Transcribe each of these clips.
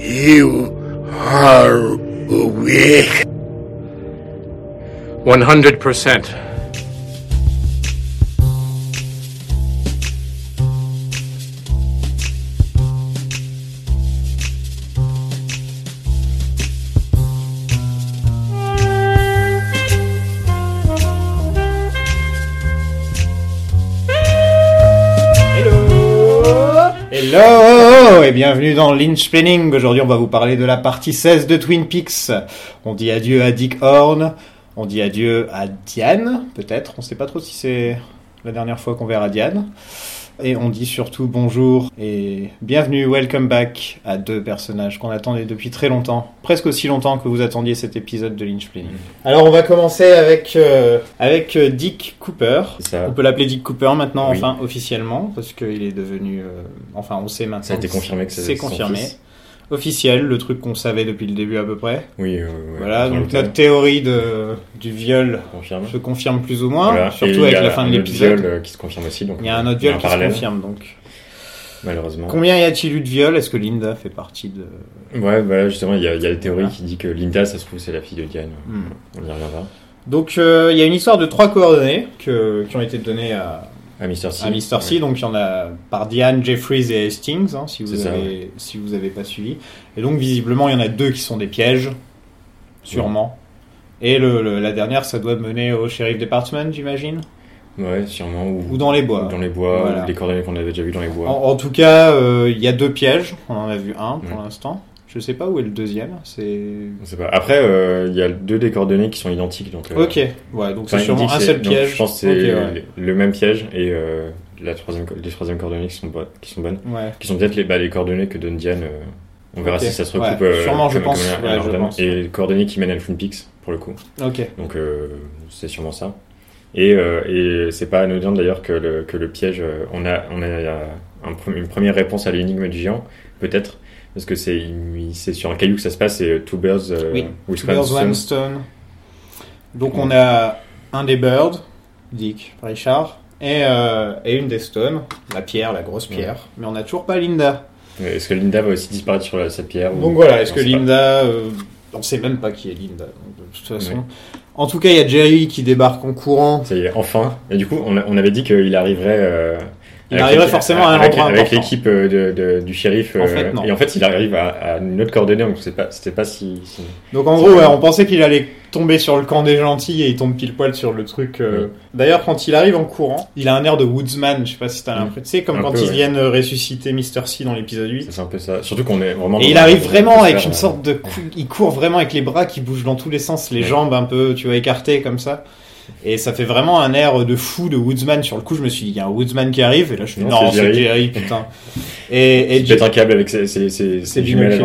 You are awake. 100%. Bienvenue dans Lynch Planning. Aujourd'hui, on va vous parler de la partie 16 de Twin Peaks. On dit adieu à Dick Horn, on dit adieu à Diane, peut-être. On sait pas trop si c'est la dernière fois qu'on verra Diane. Et on dit surtout bonjour et bienvenue, welcome back à deux personnages qu'on attendait depuis très longtemps, presque aussi longtemps que vous attendiez cet épisode de Lynch Planning. Alors on va commencer avec euh, avec euh, Dick Cooper. On peut l'appeler Dick Cooper maintenant, Oui. enfin officiellement, parce qu'il est devenu, euh, enfin on sait maintenant. Ça a été confirmé que c'est confirmé, fils. Officiel, le truc qu'on savait depuis le début à peu près. Oui, euh, ouais, voilà, donc notre théorie de du viol confirme. se confirme plus ou moins, Voilà. Surtout il y avec a la fin de un autre l'épisode. viol, euh, qui se confirme aussi. Donc Il y a un autre viol qui se confirme donc. Malheureusement. Combien y a-t-il eu de viols Est-ce que Linda fait partie de Ouais, voilà, justement, il y a, il y a théories Voilà. qui disent que Linda, ça se trouve, c'est la fille de Diane. Hmm. On y reviendra. Donc euh, il y a une histoire de trois coordonnées que- qui ont été données à, À Mr. C. à. C. Donc il y en a par Diane, Jeffries et Hastings, hein, si vous ça, avez si vous avez pas suivi. Et donc visiblement il y en a deux qui sont des pièges, sûrement. Et le, le- la dernière, ça doit mener au sheriff department, j'imagine, Ouais, sûrement. Ou, ou dans les bois. ou dans les bois, Voilà. les coordonnées qu'on avait déjà vues dans les bois. En, en tout cas, euh, il y a deux pièges. On en a vu un pour l'instant. Je sais pas où est le deuxième. C'est. Après, euh, il y a deux des coordonnées qui sont identiques. Donc, euh, ok. Ouais, donc enfin, c'est sûrement un seul donc, piège. Je pense que c'est ouais. le même piège et euh, la troisième, les troisième coordonnées qui sont, bo- qui sont bonnes. Ouais. Qui sont peut-être les, bah, les coordonnées que donne Diane. euh, on verra si ça se recoupe. euh, sûrement, je pense. je. Et les coordonnées qui mènent à Twin Peaks, pour le coup. Ok. Donc euh, c'est sûrement ça. Et, euh, et c'est pas anodin d'ailleurs que le, que le piège, euh, on a, on a euh, un une première réponse à l'énigme du géant, peut-être, parce que c'est sur un caillou que ça se passe, c'est euh, Two Birds euh, Oui. with Two Birds, One Stone. One Stone. Donc on a un des Birds, Dick, Richard, et, euh, et une des Stones, la pierre, la grosse pierre. Mais on n'a toujours pas Linda. Est-ce que Linda va aussi disparaître sur la- cette pierre ou- Donc voilà, est-ce que. Linda... euh, on sait même pas qui est Linda, de toute façon. En tout cas, il y a Jerry qui débarque en courant. Ça y est, enfin. Et du coup, on avait dit qu'il arriverait. Il avec arriverait forcément à un avec, endroit avec l'équipe euh, de, de- du shérif. En euh, fait, non. Et en fait, il arrive à, à une autre coordonnée, donc c'est pas, c'était pas si. si- Donc en gros, ouais, on pensait qu'il allait tomber sur le camp des gentils et il tombe pile poil sur le truc. euh. D'ailleurs, quand il arrive en courant, il a un air de woodsman. Je sais pas si t'as Mm. l'impression. Tu sais, comme Un quand peu, ils ouais. viennent ressusciter Mr. C dans l'épisode 8. C'est un peu ça. Surtout qu'on est vraiment. Et il arrive vraiment avec une euh, sorte de cou- il court vraiment avec les bras qui bougent dans tous les sens, les Ouais. jambes un peu, tu vois, écartées comme ça. Et ça fait vraiment un air de fou de woodsman. Sur le coup, je me suis dit, il y a un woodsman qui arrive. Et là, je fais, Non, non, c'est Jerry. Jerry, putain. Et, et Il pète un câble avec ses, ses, ses, jumelles.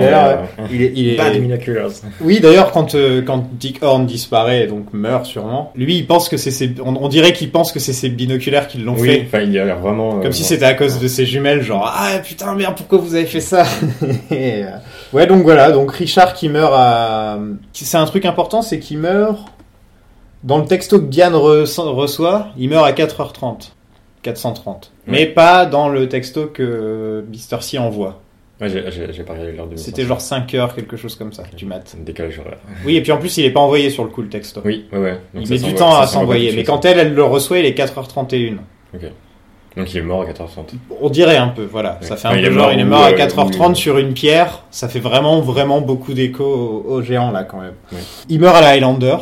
il est, il est- Bad binoculars. Oui, d'ailleurs, quand, euh, quand Dick Horn disparaît, et donc meurt sûrement, lui, il pense que c'est ses, on, on dirait qu'il pense que c'est ses binoculaires qui l'ont Oui, fait. enfin, il a l'air vraiment. euh, Comme si c'était à cause de ses jumelles, genre, ah putain, merde, pourquoi vous avez fait ça? Et, euh, ouais, donc voilà, donc Richard qui meurt à, c'est un truc important, c'est qu'il meurt, dans le texto que Diane re- reçoit, il meurt à 4h30. 430. Mais pas dans le texto que Mr. C envoie. Ouais, j'ai- pas regardé l'heure de C'était genre 5 heures, quelque chose comme ça, du mat. Décalage horaire. Oui, et puis en plus, il est pas envoyé sur le coup, le texto. Oui, ouais, ouais. Donc il ça met du temps ça à s'envoyer. Mais quand elle, elle le reçoit, il est 4h31. Donc il est mort à 14h30. On dirait un peu, voilà. Ça Ouais. fait un Enfin, il peu est genre, il est mort à euh, 4h30 ou- sur une pierre. Ça fait vraiment, vraiment beaucoup d'écho au, au géant, là, quand même. Ouais. Il meurt à la Highlander.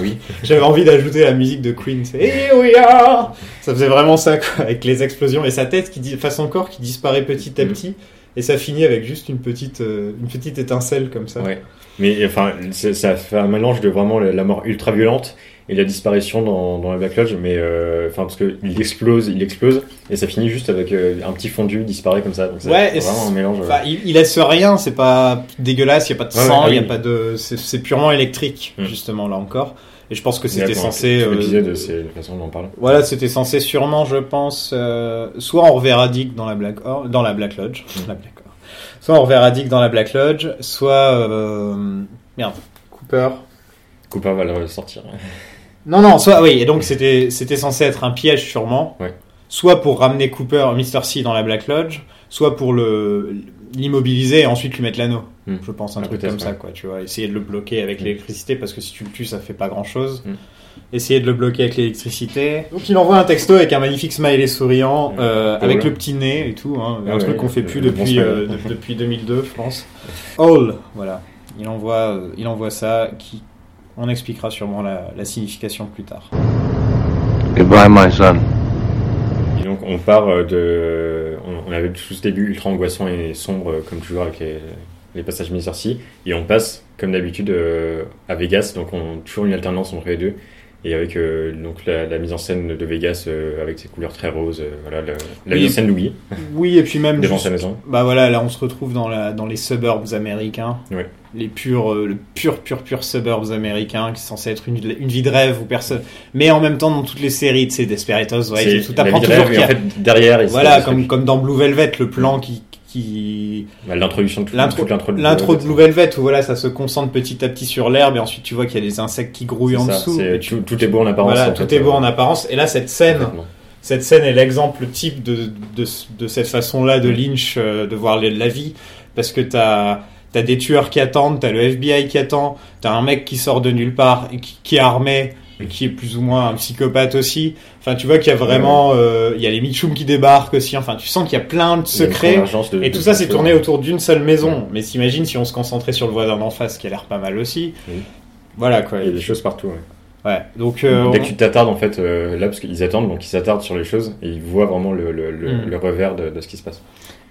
Oui. J'avais envie d'ajouter la musique de Queen. C'est Here we are! Ça faisait vraiment ça, quoi, avec les explosions et sa tête qui, son corps qui disparaît petit à Mhm. petit. Et ça finit avec juste une petite, euh, une petite étincelle comme ça. Ouais. Mais enfin, ça fait un mélange de vraiment la la mort ultra violente et la disparition dans, dans la Black Lodge, mais euh, enfin parce que il explose, il explose et ça finit juste avec euh, un petit fondu disparaît comme ça. Donc Ouais, et vraiment un mélange. euh, Enfin, il, il laisse rien, c'est pas dégueulasse, il y a pas de Ouais, sang, ouais, il y a oui. pas de, c'est c'est purement électrique Mm. justement là encore. Et je pense que c'était censé. euh, L'épisode, c'est la façon dont on parle. Voilà, c'était censé sûrement, je pense, euh, soit on reverra Dick dans la Black, Or- dans la Black Lodge, Mm. la Black Or- soit on reverra Dick dans la Black Lodge, soit euh, merde, Cooper. Cooper va le sortir. Non, non, soit oui. Et donc c'était, c'était censé être un piège sûrement. Ouais. soit pour ramener Cooper, Mr. C dans la Black Lodge, soit pour le l'immobiliser et ensuite lui mettre l'anneau. Hmm. Je pense un Ah, truc comme ça, quoi. Tu vois, essayer de le bloquer avec Hmm. l'électricité parce que si tu le tues, ça fait pas grand chose. Hmm. Essayer de le bloquer avec l'électricité. Donc il envoie un texto avec un magnifique smiley souriant, euh, avec le petit nez et tout. Hein, Ah un ouais, truc qu'on fait plus bon depuis smiley. euh, de- depuis 2002, je pense. All, voilà. Il envoie, euh, il envoie ça. Qui, on expliquera sûrement la, la signification plus tard. Goodbye, my son. Et donc on part euh, de, on, on avait tout ce début ultra angoissant et sombre euh, comme toujours avec les, les passages. C et on passe comme d'habitude euh, à Vegas donc on toujours une alternance entre les deux et avec euh, donc la, la mise en scène de Vegas euh, avec ses couleurs très roses euh, voilà le- la Oui. mise en scène d'Oublié Oui, et puis même devant juste- sa maison Bah voilà, là on se retrouve dans, la, dans les suburbs américains. Ouais. Les purs, euh, le pur, pur, pur suburbs américains qui est censé être une, une vie de rêve où personne. Mais en même temps, dans toutes les séries, tu sais, Desperados, ouais, tout apprend toujours rêve, a- en fait derrière Voilà, comme, comme dans Blue Velvet, le plan qui. qui... Bah, l'introduction de L'intro de Blue Velvet où voilà, ça se concentre petit à petit sur l'herbe et ensuite tu vois qu'il y a des insectes qui grouillent en ça, dessous. tu- tout, tout est beau en apparence Voilà, en tout fait, est beau euh, en apparence. Et là, cette scène, cette scène est l'exemple type de, de, de cette façon-là de Lynch euh, de voir la vie. Parce que t'as as des tueurs qui attendent, t'as le FBI qui attend, t'as un mec qui sort de nulle part et qui, qui est armé et qui est plus ou moins un psychopathe aussi. Enfin, tu vois qu'il y a vraiment... euh, Il y a les Mitchum qui débarquent aussi. Enfin, tu sens qu'il y a plein de secrets. de- Et de tout ça, c'est tourné autour d'une seule maison. Mais s'imagine si on se concentrait sur le voisin d'en face, qui a l'air pas mal aussi. Oui. Voilà, quoi. Il y a des choses partout. ouais. Ouais. Donc, euh, Dès on- que tu t'attardes en fait euh, là parce qu'ils attendent donc ils s'attardent sur les choses et ils voient vraiment le, le, le, Mm. le revers de, de ce qui se passe.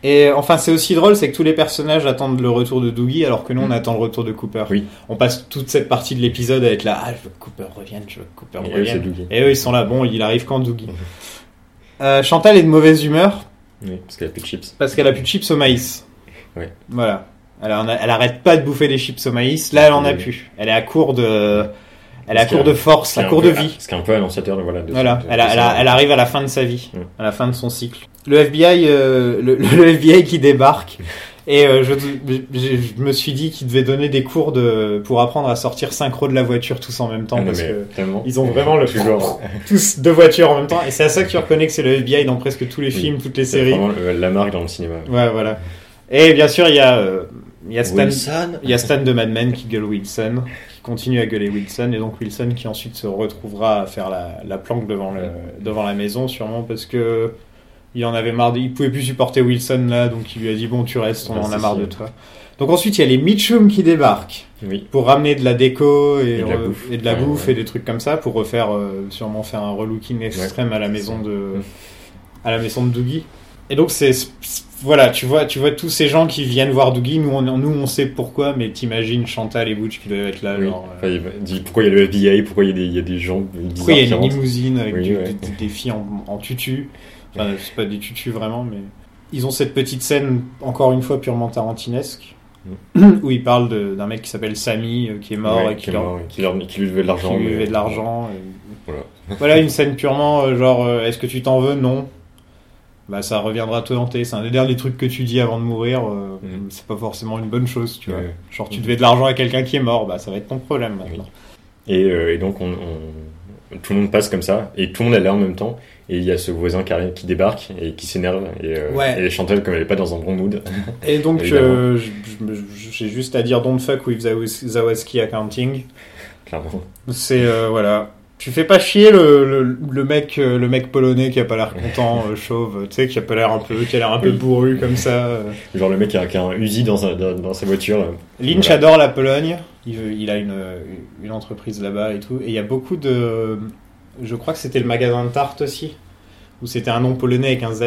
Et enfin, c'est aussi drôle, c'est que tous les personnages attendent le retour de Doogie, alors que nous, on Mm. attend le retour de Cooper. Oui. On passe toute cette partie de l'épisode à être là, ah, je veux que Cooper revienne, je veux que Cooper Et revienne. Et eux, ils sont là, bon, il arrive quand Doogie Mhm. Euh, Chantal est de mauvaise humeur Oui, parce qu'il n'y a plus de chips. parce qu'elle a plus de chips au maïs. Ouais. Voilà. Elle, arrête pas de bouffer des chips au maïs. Là, elle en a Oui. plus. Elle est à court de, elle qu'il y de force, court un de vie. Ce qui est un peu annonciateur de voilà. De, Voilà, de- elle, a- de elle, a- ça. elle arrive à la fin de sa vie, Mm. à la fin de son cycle. Le FBI, euh, le, le FBI qui débarque, et euh, je, je, je me suis dit qu'il devait donner des cours de, pour apprendre à sortir synchro de la voiture tous en même temps, Ah, parce que tellement. ils ont vraiment le toujours. tous deux voitures en même temps, et c'est à ça que tu reconnais que c'est le FBI dans presque tous les Oui. films, toutes les C'est séries. vraiment le- la marque dans le cinéma. Ouais, voilà. Et bien sûr, il y a, euh, il y a Stan, Wilson. il y a Stan de Mad Men qui gueule Wilson, continue à gueuler Wilson, et donc Wilson qui ensuite se retrouvera à faire la, la planque devant, le, devant la maison, sûrement parce que il en avait marre, de- il pouvait plus supporter Wilson là, donc il lui a dit bon tu restes, on Ouais, en a marre sûr. de toi. Donc ensuite il y a les Mitchum qui débarquent Oui. pour ramener de la déco et, Et de la euh, bouffe. et de la Ouais, bouffe ouais. et des trucs comme ça pour refaire euh, sûrement faire un relooking extrême à la maison de à la maison de Doogie. Et donc c'est voilà, tu vois, tu vois tous ces gens qui viennent voir Doogie. Nous, on, nous, on sait pourquoi, mais t'imagines Chantal et Butch qui doivent être là. Oui. genre, euh, Enfin, il pourquoi il y a le FBI, pourquoi il y a des, il y a des gens pourquoi il y a qui une rentrent? limousine avec Oui, du- ouais. des, des filles en, en tutu? Enfin, c'est pas des tutus vraiment, mais ils ont cette petite scène encore une fois purement tarantinesque. Où ils parlent d'un mec qui s'appelle Sammy euh, qui est mort Mm. Ouais, et qui, leur- mort, qui, leur- qui lui devait de l'argent. qui lui mais- devait de l'argent. et- Voilà. Voilà une scène purement euh, genre est-ce que tu t'en veux? Non. Bah ça reviendra te hanter. C'est un des derniers trucs que tu dis avant de mourir. euh, Mhm. C'est pas forcément une bonne chose, tu vois. Ouais. Genre tu devais de l'argent à quelqu'un qui est mort, bah ça va être ton problème maintenant. Et, euh, et donc on, on- tout le monde passe comme ça et tout le monde est là en même temps et il y a ce voisin qui, qui débarque et qui s'énerve et, euh, Ouais. et Chantal comme elle est pas dans un bon mood Et donc euh, j'ai juste à dire don't fuck with Zawaski Accounting. clairement C'est voilà. Tu fais pas chier le, le, le mec euh, le mec polonais qui a pas l'air content, euh, chauve, tu sais, qui a pas l'air un peu qui a l'air un peu bourru comme ça. euh. genre le mec qui a, qui a un Uzi dans sa, dans, dans sa voiture Lynch Voilà. adore la Pologne. Il, veut- il a une, une entreprise là-bas et tout. Et il y a beaucoup de. Je crois que c'était le magasin de tarte aussi. Où c'était un nom polonais avec un Z.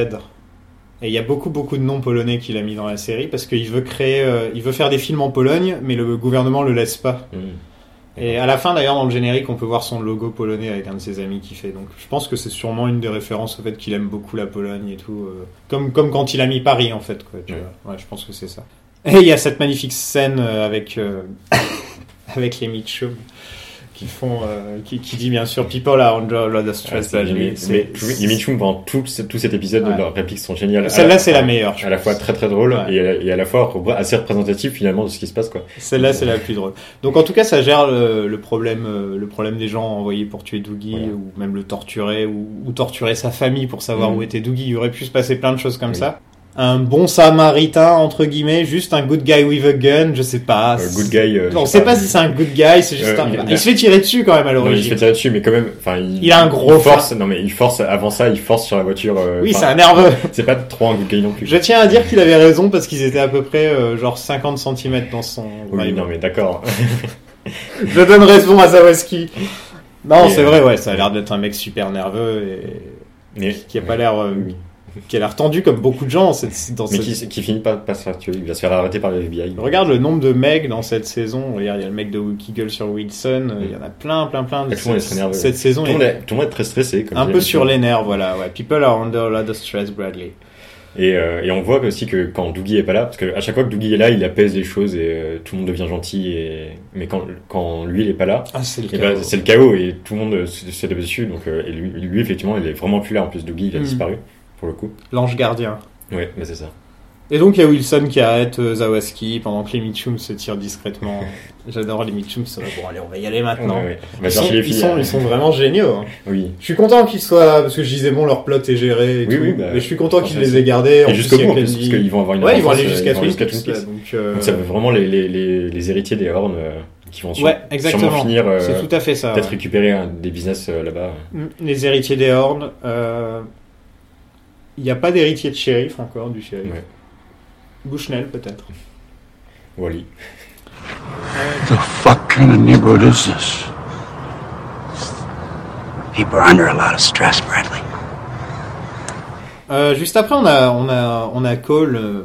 Et il y a beaucoup, beaucoup de noms polonais qu'il a mis dans la série parce qu'il veut créer. euh, il veut faire des films en Pologne, mais le gouvernement le laisse pas. hmm. Et à la fin, d'ailleurs, dans le générique, on peut voir son logo polonais avec un de ses amis qui fait. Donc je pense que c'est sûrement une des références au fait qu'il aime beaucoup la Pologne et tout. euh, comme, comme quand il a mis Paris, en fait. Quoi, tu Ouais. vois. Ouais, je pense que c'est ça. Et il y a cette magnifique scène euh, avec, euh, avec les Mitchum qui font, euh, qui, qui dit bien sûr People are under a lot of Ah, stress. mais tout- les Mitchum pendant tout, tout cet épisode, Ouais. leurs répliques sont géniales. Celle-là, c'est la meilleure. À la fois très très drôle Ouais. et, à- et à la fois assez représentative finalement de ce qui se passe quoi. Celle-là, c'est la plus drôle. Donc, en tout cas, ça gère le, le problème, euh, le problème des gens envoyés pour tuer Doogie, Voilà. ou même le torturer, ou, ou torturer sa famille pour savoir Mhm. où était Doogie. Il aurait pu se passer plein de choses comme Oui. ça. Un bon samaritain, entre guillemets, juste un good guy with a gun, je sais pas. Euh, good guy. euh, On sait pas si c'est un good guy, c'est juste Euh, un... il- Il, se fait tirer dessus quand même à mais il se l'origine. fait tirer dessus, mais quand même, enfin, il, Il a un gros force. Non, mais il force. Avant ça, il force sur la voiture. euh, Oui, c'est un nerveux. C'est pas trop un good guy non plus. Je tiens à dire qu'il avait raison parce qu'ils étaient à peu près genre 50 cm dans son. Oui, Ouais, non, mais d'accord. Je donne raison à Zawaski. Non, c'est vrai, ouais, ça a l'air d'être un mec super nerveux et qui a pas l'air. Qui a l'air tendu comme beaucoup de gens dans cette. Dans Mais cette- qui, qui finit pas pas se faire tuer. Il va se faire arrêter par le FBI. Regarde le nombre de mecs dans cette saison. Il y a le mec de gueule sur Wilson. Il y en a plein, plein, plein. Nerveux. Cette saison Tout le est monde est, très stressé. Comme un peu sur les nerfs, voilà. Ouais. People are under a lot of stress, Bradley. Et, euh, et on voit aussi que quand Doogie est pas là, parce que à chaque fois que Doogie est là, il apaise les choses et euh, tout le monde devient gentil. Et... Mais quand, quand lui il est pas là, Ah, c'est le eh ben, c'est le chaos et tout le monde se se dessus. Donc, euh, et lui, lui, effectivement, il est vraiment plus là. En plus, Doogie, il a Mm. disparu pour le coup. L'ange gardien. Ouais, mais c'est ça. Et donc il y a Wilson qui arrête euh, Zawaski pendant que les Mitchum se tirent discrètement. J'adore les Mitchum, ça va bon allez on va y aller maintenant. Ouais, ouais. Ils, sont, chercher les ils, filles. sont, ils sont vraiment géniaux. hein. Oui. Je suis content qu'ils soient parce que je disais bon leur plot est géré et Oui, tout, oui, bah, mais je suis content qu'ils les aient gardés. Et jusqu'au bout, parce qu'ils vont avoir une Ouais, ils vont aller euh, jusqu'à aller Twin jusqu'à. Twin là, Peaks. donc, euh, Donc ça veut vraiment les, les, les, les héritiers des Horns euh, qui vont Ouais, sûrement exactement. finir euh, C'est tout à fait ça. peut-être ouais. récupérer des business euh, là-bas. Mm, Les héritiers des Horns. euh, Il n'y a pas d'héritier de shérif encore du shérif. Ouais. Bushnell peut-être. Wally. The fuck kind of neighborhood is this? People are under a lot of stress, Bradley. Euh, juste après, on a, on a, on a Cole, euh,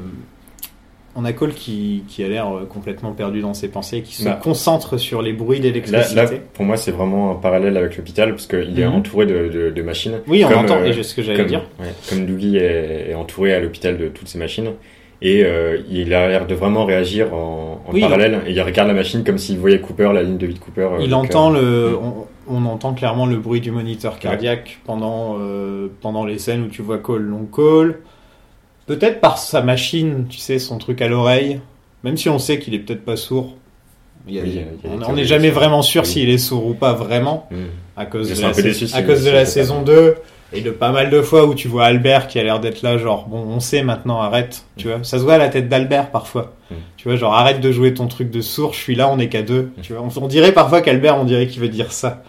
on a Cole qui, qui a l'air euh, complètement perdu dans ses pensées, qui se Bah. concentre sur les bruits d'électricité. là, pour moi, c'est vraiment un parallèle avec l'hôpital parce qu'il est Mhm. entouré de, de, de machines. Oui, on Comme, entend, euh, et c'est ce que j'allais dire. ouais, comme Doogie est, est entouré à l'hôpital de toutes ces machines. Et euh, il a l'air de vraiment réagir en, en Oui, parallèle. Et il regarde la machine comme s'il voyait Cooper, la ligne de vie de Cooper. euh, Il donc, entend euh, le, on, on entend clairement le bruit du moniteur cardiaque pendant, pendant les scènes où tu vois Cole. Donc Cole, peut-être par sa machine, tu sais, son truc à l'oreille, même si on sait qu'il est peut-être pas sourd. Il y a- Oui, il y a des on- n'est jamais vraiment sûr Oui. s'il est sourd ou pas vraiment. à cause de la, déçu à cause de saison 2 et de pas mal de fois où tu vois Albert qui a l'air d'être là genre bon on sait maintenant arrête tu vois ça se voit à la tête d'Albert parfois Mm. tu vois genre arrête de jouer ton truc de sourd je suis là on est qu'à deux tu vois on, on dirait parfois qu'Albert on dirait qu'il veut dire ça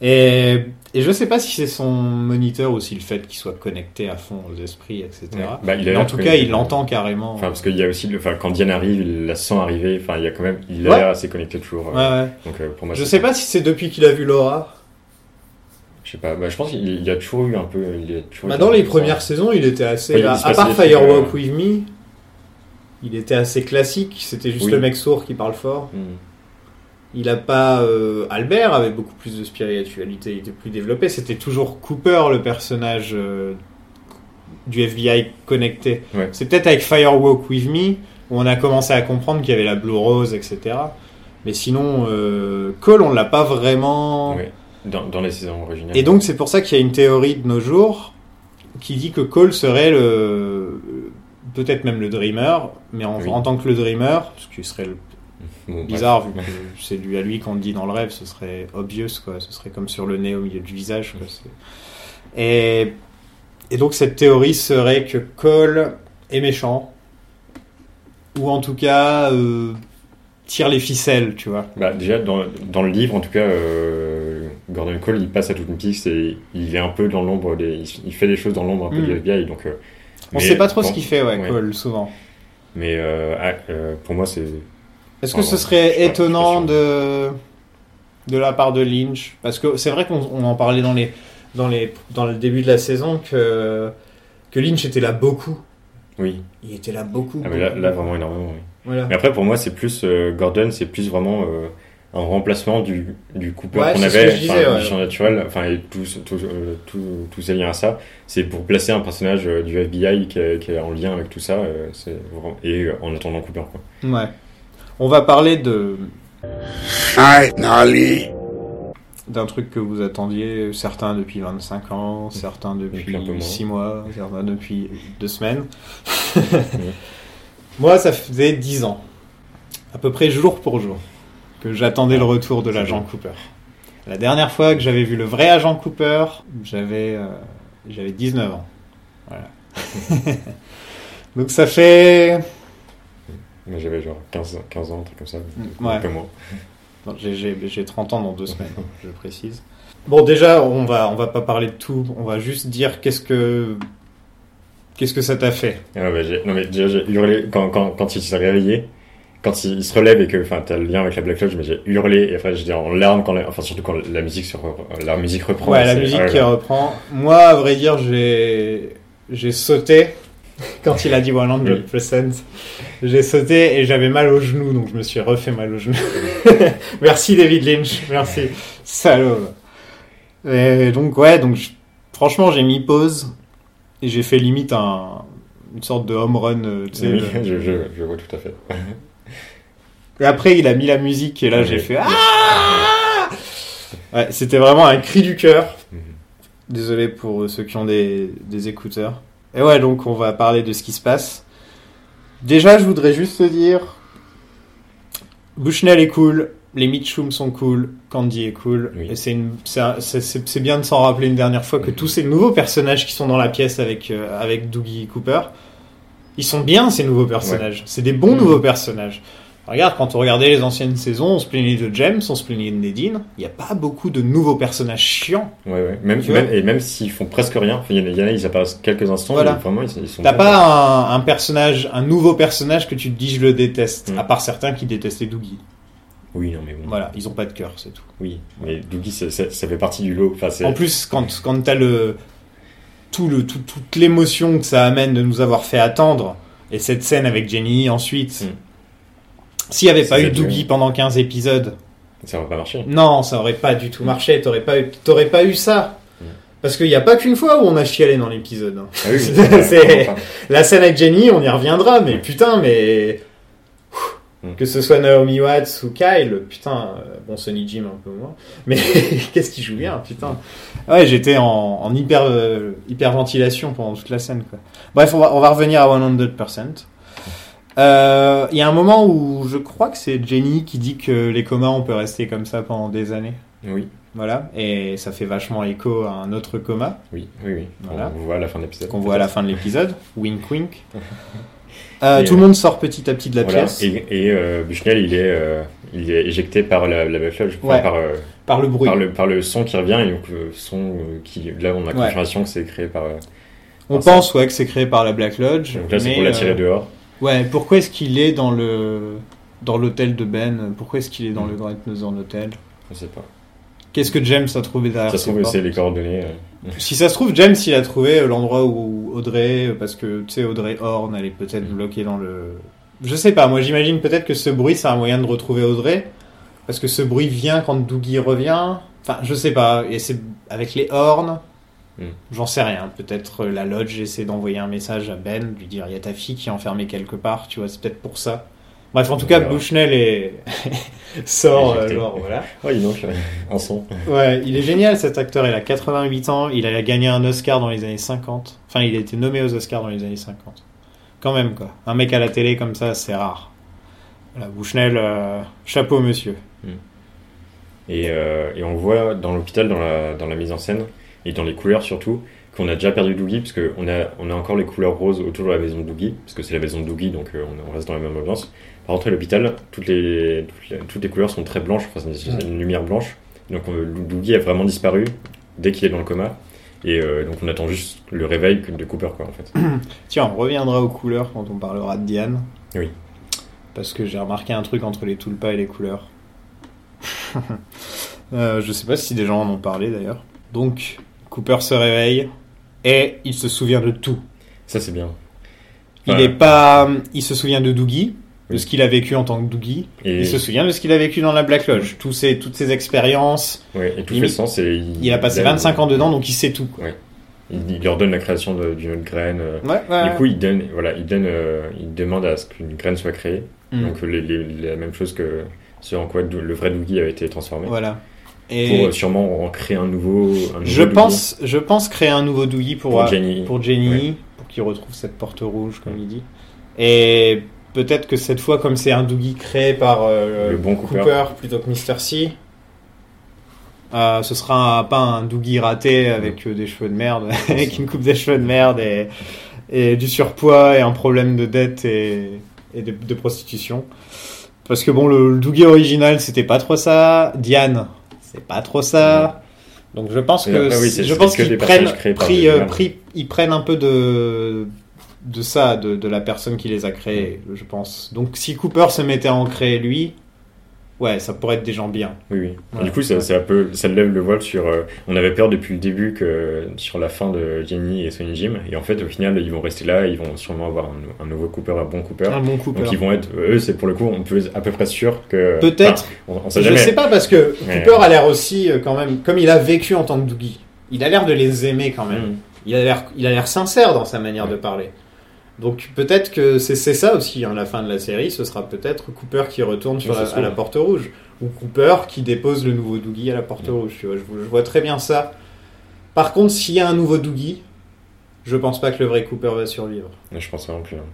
et, et je sais pas si c'est son moniteur ou si le fait qu'il soit connecté à fond aux esprits etc Ouais. Bah, il a Mais en tout cas il l'entend carrément Enfin, parce qu'il y a aussi, le, enfin, quand Diane arrive, il la sent arriver. Enfin, il y a quand même, il a Ouais. l'air assez connecté toujours. ouais, euh, ouais. Donc, euh, pour moi, je sais pas si c'est depuis qu'il a vu Laura Je sais pas. Bah, je pense qu'il il y a toujours eu un peu. Il y a toujours Bah, dans les premières ça. saisons, il était assez. Il à, part Firewalk euh, With Me, il était assez classique. C'était juste Oui. le mec sourd qui parle fort. Hmm. Il a pas. euh, Albert avait beaucoup plus de spiritualité, il était plus développé. C'était toujours Cooper, le personnage euh, du FBI connecté. Ouais. C'est peut-être avec Firewalk With Me où on a commencé à comprendre qu'il y avait la Blue Rose, etc. Mais sinon, euh, Cole, on l'a pas vraiment. Ouais. Dans, dans les saisons originales. Et donc c'est pour ça qu'il y a une théorie de nos jours qui dit que Cole serait le peut-être même le Dreamer, mais en, Oui. en tant que le Dreamer, ce qui serait le- Bon, bref. bizarre vu que c'est lui à lui qu'on le dit dans le rêve, ce serait obvious quoi, ce serait comme sur le nez au milieu du visage quoi. Et et donc cette théorie serait que Cole est méchant ou en tout cas euh, tire les ficelles, tu vois. Bah, déjà, dans, dans le livre, en tout cas, euh, Gordon Cole, il passe à toute une piste et il est un peu dans l'ombre, des, il, il fait des choses dans l'ombre un peu Mm. du FBI. Donc, euh, On mais- sait pas trop ce qu'il fait ouais, ouais. Cole souvent. Mais euh, ah, euh, pour moi, c'est. Est-ce que ce serait étonnant de de la part de Lynch? Parce que c'est vrai qu'on on en parlait dans les dans les dans le début de la saison que que Lynch était là beaucoup. Oui. Il était là beaucoup. Ah, mais là, vraiment énormément, oui. Voilà. Mais après, pour moi, c'est plus. euh, Gordon, c'est plus vraiment. euh, un remplacement du, du Cooper Ouais, qu'on avait, disais, ouais. du champ naturel, enfin, et tout, tout, euh, tout, tous ces liens à ça, c'est pour placer un personnage du FBI qui est, qui est en lien avec tout ça, c'est et en attendant Cooper, quoi. Ouais. On va parler de Nolly. d'un truc que vous attendiez, certains depuis 25 ans, certains depuis Depuis un peu moins. 6 mois, certains depuis 2 semaines. Moi, ça faisait 10 ans, à peu près jour pour jour, que j'attendais le retour de l'agent Cooper. La dernière fois que j'avais vu le vrai agent Cooper, j'avais euh, j'avais 19 ans. Voilà. Donc ça fait... Moi j'avais genre 15, 15 ans, un truc comme ça. Ouais. Un peu moins. Non, j'ai- J'ai j'ai 30 ans dans deux semaines, je précise. Bon, déjà, on va, on va pas parler de tout. On va juste dire qu'est-ce que, qu'est-ce que ça t'a fait. Ah bah, non mais déjà j'ai hurlé quand, quand, quand il s'est réveillé, quand il, il se relève et que enfin t'as le lien avec la Black Lodge, mais j'ai hurlé et après j'étais en larmes quand la, enfin surtout quand la musique se re- la musique reprend. Ouais, la musique qui reprend. Moi, à vrai dire, j'ai, j'ai sauté quand il a dit 100%. J'ai sauté et j'avais mal au genou, donc je me suis refait mal au genou. merci David Lynch, merci. Salaud. Et donc ouais, donc je- franchement, j'ai mis pause et j'ai fait limite un, une sorte de home run. euh, tu sais, Oui, le- je, je, je vois tout à fait. Et après, il a mis la musique et là, Oui. j'ai fait ah Ouais, c'était vraiment un cri du cœur. Mhm. Désolé pour ceux qui ont des, des écouteurs. Et ouais, donc on va parler de ce qui se passe. Déjà, je voudrais juste te dire, Bushnell est cool, les Mitchum sont cool, Candy est cool. Oui. Et c'est bien de s'en rappeler une dernière fois que tous ces nouveaux personnages qui sont dans la pièce avec, euh, avec Doogie Cooper, ils sont bien ces nouveaux personnages. C'est des bons Mhm. nouveaux personnages. Regarde, quand on regardait les anciennes saisons, on se plaignait de James, on se plaignait de Nadine. Il n'y a pas beaucoup de nouveaux personnages chiants. Ouais, ouais. Même, même, et même s'ils font presque rien, il y en a- ils apparaissent quelques instants, Voilà. mais vraiment ils, ils sont. T'as pas un, un personnage, un nouveau personnage que tu te dis je le déteste, Mm. à part certains qui détestaient Doogie. Oui, non, mais bon. Voilà, ils ont pas de cœur, c'est tout. Oui, mais Doogie, c'est- ça fait partie du lot. Enfin. En plus, quand, quand t'as le, tout le, tout, toute l'émotion que ça amène de nous avoir fait attendre, et cette scène avec Jenny ensuite, Mm. S'il y avait pas eu. Doogie pendant 15 épisodes, Ça va pas marcher. non, ça aurait pas du tout marché, t'aurais pas, eu- t'aurais pas eu ça. Parce qu'il n'y a pas qu'une fois où on a chialé dans l'épisode. hein. Ah oui, C'est- La scène avec Jenny, on y reviendra, mais putain, mais. Mm. Que ce soit Naomi Watts ou Kyle, putain, euh, bon, Sonny Jim un peu moins, mais qu'est-ce qu'il joue bien, putain. Ouais, j'étais en, en hyper, euh, hyperventilation pendant toute la scène, quoi. Bref, on va, on va revenir à 100%. Euh, Il y a un moment où je crois que c'est Jenny qui dit que les comas, on peut rester comme ça pendant des années. Oui, Voilà, et ça fait vachement écho à un autre coma oui, oui, oui. Voilà. On voit à la fin de l'épisode. qu'on voit à la fin de l'épisode. Wink wink. Euh, Et, tout le monde sort petit à petit de la Voilà. pièce Et, et euh, Bushnell, il est, euh, il est éjecté par la, la Black Lodge, enfin, Ouais. par, euh, par le bruit. par, le, par le son qui revient, et donc le son euh, qui, là, on a Ouais. confirmation que c'est créé par. euh, On par ça. pense ouais que c'est créé par la Black Lodge. Donc là, c'est pour l'attirer euh, dehors. Ouais, pourquoi est-ce qu'il est dans le dans l'hôtel de Ben? Pourquoi est-ce qu'il est dans Mm. le Grand Northern Hotel Je sais pas. Qu'est-ce que James a trouvé derrière Ça se trouve, c'est les coordonnées. euh, Si ça se trouve, James il a trouvé euh, l'endroit où Audrey, euh, parce que tu sais Audrey Horn, elle est peut-être Mm. bloquée dans le. Je sais pas. Moi j'imagine peut-être que ce bruit c'est un moyen de retrouver Audrey, parce que ce bruit vient quand Doogie revient. Enfin, je sais pas. Et c'est avec les Horns. Mm. J'en sais rien. Peut-être euh, la Lodge essaie d'envoyer un message à Ben, lui dire il y a ta fille qui est enfermée quelque part. Tu vois, c'est peut-être pour ça. Bref, en tout cas. Bushnell est... sort, euh, genre, voilà. Oui, donc, un son. Ouais, il est génial cet acteur, il a 88 ans, il a gagné un Oscar dans les années 50. Enfin, il a été nommé aux Oscars dans les années 50. Quand même, quoi. Un mec à la télé comme ça, c'est rare. Voilà, Bushnell, euh, chapeau monsieur. Et, euh, et on voit dans l'hôpital, dans la, dans la mise en scène, et dans les couleurs surtout, qu'on a déjà perdu Doogie, parce qu'on a, on a encore les couleurs roses autour de la maison de Doogie, parce que c'est la maison de Doogie, donc euh, on, reste dans la même ambiance. Par contre, à l'hôpital, toutes les, toutes les, toutes les couleurs sont très blanches, enfin, c'est une, une lumière blanche. Donc euh, Doogie a vraiment disparu dès qu'il est dans le coma. Et euh, donc on attend juste le réveil de Cooper, quoi, en fait. Tiens, on reviendra aux couleurs quand on parlera de Diane. Oui. Parce que j'ai remarqué un truc entre les tulpas et les couleurs. Euh, je sais pas si des gens en ont parlé d'ailleurs. Donc, Cooper se réveille et il se souvient de tout. Ça, c'est bien. Il est pas, il se souvient de Doogie, de ce qu'il a vécu en tant que Doogie. Et, Il se souvient de ce qu'il a vécu dans la Black Lodge, tous ses, toutes ses expériences. ouais, et tout il- fait sens. Et il, Il a passé 25 ans dedans, donc il sait tout. quoi. Il, il leur donne la création d'une autre graine. euh, Ouais. Du coup, il donne, voilà, il donne, euh, il demande à ce qu'une graine soit créée. Mm. Donc les, les- la même chose que ce en quoi le vrai Doogie a été transformé. Voilà. Et Pour euh, sûrement en créer un nouveau. un nouveau je pense, je pense créer un nouveau Dougie pour, Pour euh, Jenny. pour Jenny, Ouais. pour qu'il retrouve cette porte rouge, comme il dit. Et peut-être que cette fois, comme c'est un Dougie créé par euh, Le bon Cooper. plutôt que Mr. C, euh, ce sera un- pas un Dougie raté avec euh, des cheveux de merde, avec une coupe des cheveux de merde et, et du surpoids et un problème de dette et, et de, de prostitution. Parce que bon, le, le Dougie original, c'était pas trop ça. Diane, c'est pas trop ça. Donc je pense que après, oui, je pense que qu'ils prennent, pris, euh, pris- ils prennent un peu de de ça, de, de la personne qui les a créés, je pense. Donc si Cooper se mettait à en créer lui, ouais, ça pourrait être des gens bien. Oui, oui. Ouais. Du coup, ça, ça, lève le voile sur. euh, on avait peur depuis le début que sur la fin de Jenny et Sonny Jim, et en fait, au final, ils vont rester là, ils vont sûrement avoir un, un nouveau Cooper, un bon Cooper. Un bon Cooper. Donc ils vont être, eux, c'est pour le coup, on peut être à peu près sûr que. Peut-être. Enfin, on, on sait Je jamais. sais pas parce que Mais- Cooper a l'air aussi euh, quand même, comme il a vécu en tant que Dougie, il a l'air de les aimer quand même. Mm. Il a l'air, il a l'air sincère dans sa manière Ouais. de parler. Donc peut-être que c'est ça aussi, hein, la fin de la série, ce sera peut-être Cooper qui retourne sur Ouais, la- à la porte rouge, ou Cooper qui dépose le nouveau Dougie à la porte rouge. Tu vois, je, je vois très bien ça. Par contre, s'il y a un nouveau Dougie, je pense pas que le vrai Cooper va survivre. Je pense pas non plus. hein.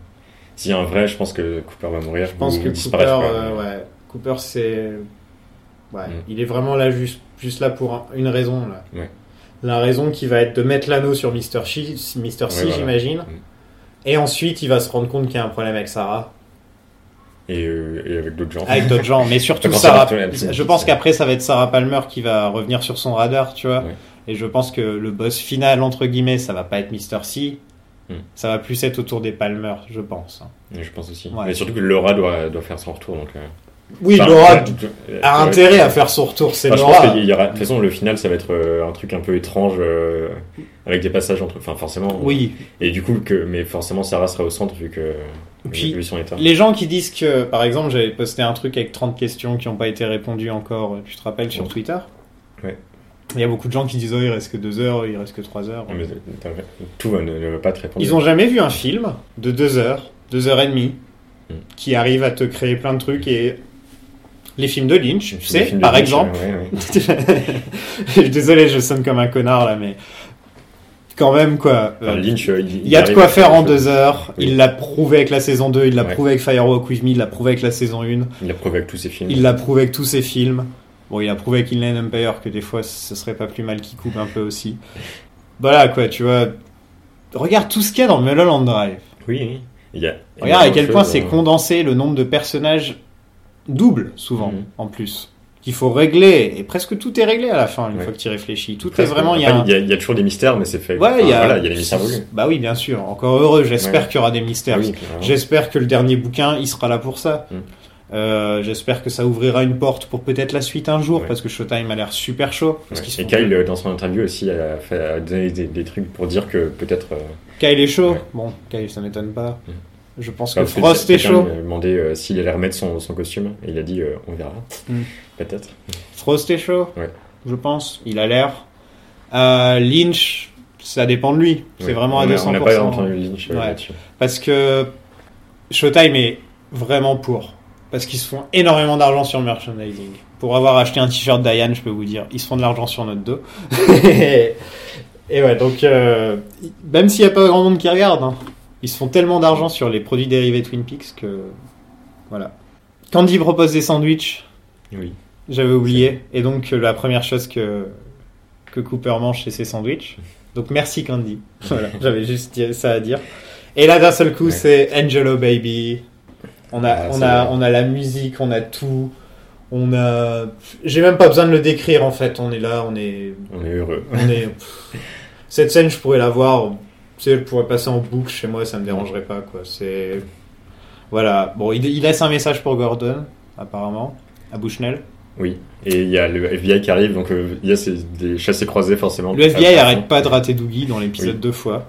S'il y a un vrai, je pense que Cooper va mourir. Je pense ou que Cooper, euh, ouais, Cooper c'est, ouais, Mm. il est vraiment là juste, juste là pour un- une raison là. Ouais. La raison qui va être de mettre l'anneau sur. C, Mr. C voilà. j'imagine. Mm. Et ensuite, il va se rendre compte qu'il y a un problème avec Sarah, Et, euh, et avec d'autres gens. avec d'autres gens, mais surtout Sarah. Je pense qu'après, ça va être Sarah Palmer qui va revenir sur son radar, tu vois. Et je pense que le boss final entre guillemets, ça va pas être Mr. C. Mm. Ça va plus être autour des Palmer, je pense. Et je pense aussi. Ouais. Mais surtout que Laura doit, doit faire son retour. Donc, euh, Oui, enfin, Laura euh, a ouais. intérêt à faire son retour, c'est Enfin, Laura. y aura. De toute façon, le final, ça va être euh, un truc un peu étrange euh, avec des passages entre. Enfin, forcément. Oui, Et du coup, que, mais forcément, Sarah sera au centre vu que. Puis. Les gens qui disent que, par exemple, j'avais posté un truc avec 30 questions qui n'ont pas été répondues encore, tu te rappelles, sur Ouais. Twitter? Ouais. Il y a beaucoup de gens qui disent, oh, il reste que 2 heures, il reste que 3 heures. Mais tout ne, ne va pas te répondre. Ils ont jamais vu un film de 2 heures, 2 heures et demie, Mm. qui arrive à te créer plein de trucs et les films de Lynch, tu sais, par Lynch, exemple. Désolé, je sonne comme un connard là, mais quand même quoi. Enfin, Euh, Lynch, euh, il, Il y a de quoi faire en deux heures. Oui. Il l'a prouvé avec la saison 2, il l'a Ouais. prouvé avec Firewalk With Me, il l'a prouvé avec la saison 1. Il l'a prouvé avec tous ses films. Il l'a prouvé avec tous ses films. Bon, il a prouvé avec Inland Empire que des fois ce serait pas plus mal qu'il coupe un peu aussi. Voilà quoi, tu vois. Regarde tout ce qu'il y a dans Mulholland Drive. Oui, oui. Il y a Regarde à quel point c'est euh, condensé le nombre de personnages doubles, souvent, Mhm. en plus. Qu'il faut régler. Et presque tout est réglé à la fin, une Ouais. fois que tu réfléchis. Tout est vraiment. Il y a un- il y a, il y a toujours des mystères, mais c'est fait. Ouais, il y a. Voilà, il y a des mystères voulus. Bah oui, bien sûr. Encore heureux. J'espère Ouais. qu'il y aura des mystères. Oui. J'espère que le dernier bouquin, il sera là pour ça. Mm. Euh, J'espère que ça ouvrira une porte pour peut-être la suite un jour, Ouais. parce que Showtime a l'air super chaud. Parce Ouais. Et Kyle, euh, dans son interview aussi, a, fait, a donné des, des trucs pour dire que peut-être. euh, Kyle est chaud. Ouais. Bon, Kyle, ça m'étonne pas. Je pense parce que Frost est chaud. lui a demandé euh, s'il allait remettre son, son costume, et il a dit euh, on verra. Mm. Peut-être. Frost est chaud. Ouais. Je pense. Il a l'air. Euh, Lynch, ça dépend de lui. C'est Ouais. vraiment on à a- 200%. On n'a pas entendu Lynch Ouais. là-dessus. Parce que Showtime est vraiment pour. Parce qu'ils se font énormément d'argent sur le merchandising. Pour avoir acheté un t-shirt Diane, je peux vous dire, ils se font de l'argent sur notre dos. et, et ouais, donc, euh, même s'il n'y a pas grand monde qui regarde, hein, ils se font tellement d'argent sur les produits dérivés Twin Peaks que. Voilà. Candy propose des sandwichs, Oui. j'avais oublié. Et donc, euh, la première chose que, que Cooper mange, c'est ses sandwichs. Donc, merci Candy. Voilà, j'avais juste ça à dire. Et là, d'un seul coup, Ouais. c'est Angelo Baby. On a, Ah, on, a, vrai. on a la musique, on a tout. On a. J'ai même pas besoin de le décrire en fait. On est là, on est. On est heureux. On est... Cette scène, je pourrais la voir. Sais, elle pourrait passer en boucle chez moi, ça me dérangerait pas quoi. C'est. Voilà. Bon, il, il laisse un message pour Gordon, apparemment, à Bushnell. Oui. Et il y a le FBI qui arrive, donc euh, il y a ces- des chassés croisés forcément. Le FBI Ah, arrête pas de rater Doogie dans l'épisode Oui. deux fois.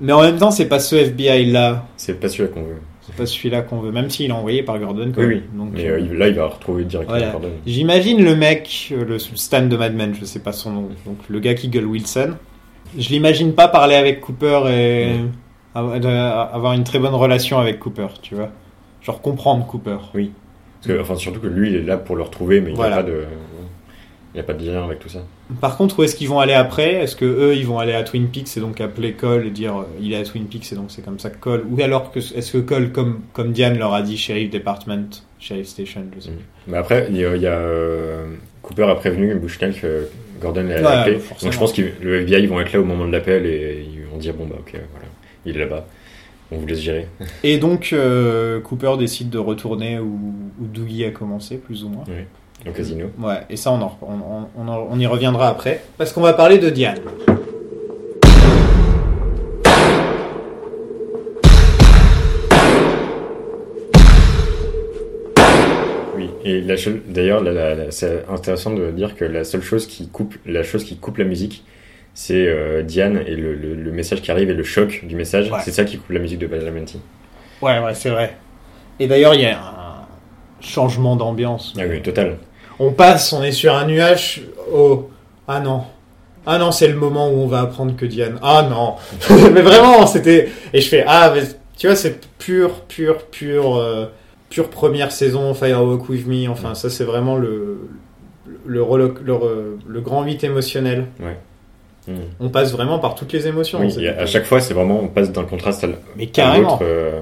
Mais en même temps, c'est pas ce FBI là, C'est pas celui-là qu'on veut. c'est pas celui-là qu'on veut, même s'il est envoyé par Gordon. quand Oui, oui. Donc, Mais euh, euh, là, il va retrouver directement voilà. Gordon. J'imagine le mec, le Stan de Mad Men, je sais pas son nom, donc le gars qui gueule Wilson. Je l'imagine pas parler avec Cooper et avoir une très bonne relation avec Cooper, tu vois. Genre comprendre Cooper. Parce que, enfin, surtout que lui, il est là pour le retrouver, mais il Voilà. n'y a pas de. Il n'y a pas de lien avec tout ça. Par contre, où est-ce qu'ils vont aller après? Est-ce que eux, ils vont aller à Twin Peaks et donc appeler Cole et dire euh, il est à Twin Peaks et donc c'est comme ça que Cole Ou alors que est-ce que Cole, comme comme Diane leur a dit, sheriff department, sheriff station, je sais Mm. plus. Mais après, il y a, il y a, euh, Cooper a prévenu Bushnell que Gordon allait Ouais, l'appeler. forcément. Donc je pense que le FBI ils vont être là au moment de l'appel et ils vont dire bon bah ok voilà, il est là-bas. On vous laisse gérer. Et donc euh, Cooper décide de retourner où, où Doogie a commencé, plus ou moins. Au casino. Ouais, et ça on, en, on, on, on en- on y reviendra après, parce qu'on va parler de Diane. Et d'ailleurs, c'est intéressant de dire que la seule chose qui coupe, la chose qui coupe la musique, c'est euh, Diane et le, le- le message qui arrive et le choc du message. Ouais. C'est ça qui coupe la musique de Badalamenti. Ouais, ouais, c'est vrai. Et d'ailleurs, il y a un changement d'ambiance. Ah oui, total. On passe, on est sur un nuage. Oh, ah non. Ah non, c'est le moment où on va apprendre que Diane. Ah non. mais vraiment, c'était. Et je fais ah, mais tu vois, c'est pur, pur, pur, euh, pure première saison Firewalk with Me. Enfin, ça, c'est vraiment le le, grand 8 émotionnel. Hmm. On passe vraiment par toutes les émotions. Oui, et à chaque fois, c'est vraiment, on passe d'un contraste à l- Mais carrément. l'autre. euh,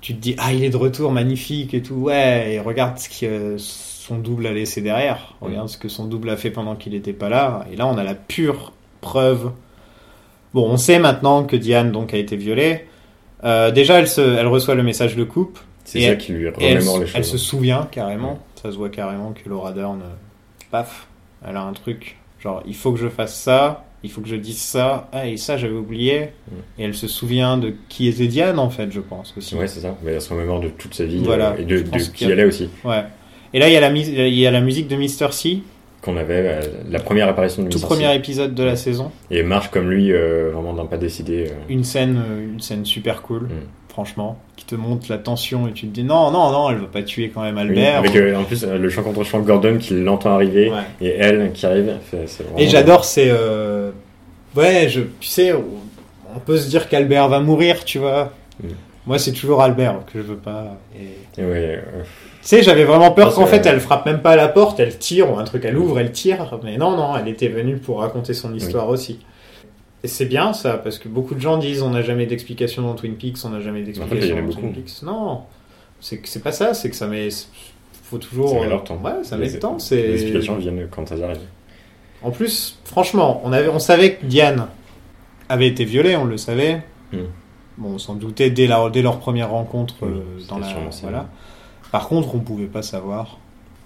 tu te dis ah il est de retour magnifique et tout ouais et regarde ce que euh, son double a laissé derrière regarde ce que son double a fait pendant qu'il n'était pas là et là on a la pure preuve bon on sait maintenant que Diane donc a été violée Euh, déjà elle se elle reçoit le message de coupe c'est ça elle- qui lui remémore les se- elle choses. se souvient carrément ça se voit carrément que Laura Dern euh, paf elle a un truc genre il faut que je fasse ça il faut que je dise ça ah et ça j'avais oublié Mm. et elle se souvient de qui était Diane en fait je pense aussi Ouais, c'est ça. Mais elle se remémore de toute sa vie Voilà, euh, et de, qui elle est aussi. Ouais. Et là, il y a la, il y a la musique de Mr. C, Qu'on avait euh, la première apparition de tout Mr. premier C. épisode de la saison. Et marche comme lui, euh, vraiment d'un pas décidé. euh. Une scène, une scène super cool, Mm. Franchement, qui te montre la tension et tu te dis non, non, non, elle va pas tuer quand même Oui, Albert. avec euh, en plus euh, le chant contre chant Gordon qui l'entend arriver Ouais. et elle qui arrive. fait- c'est vraiment- Et j'adore ces. euh, Ouais, je, tu sais, on peut se dire qu'Albert va mourir, tu vois. Mm. Moi, c'est toujours Albert que je veux pas. Et... Et ouais, Tu sais, j'avais vraiment peur qu'en c'est- fait, elle frappe même pas à la porte, elle tire, ou un truc, elle ouvre, elle tire. Mais non, non, elle était venue pour raconter son histoire aussi. Et c'est bien ça, parce que beaucoup de gens disent on n'a jamais d'explication dans Twin Peaks, on n'a jamais d'explication en dans beaucoup. Twin Peaks. Non, c'est pas ça, c'est que ça met. Faut toujours. Ça met leur temps. Ouais, ça met le temps. Les explications viennent quand elles arrivent. En plus, franchement, on, avait, on savait que Diane avait été violée, on le savait. Hmm. Bon, on s'en doutait dès, la, dès leur première rencontre Oui, euh, dans la. Voilà. Par contre, on pouvait pas savoir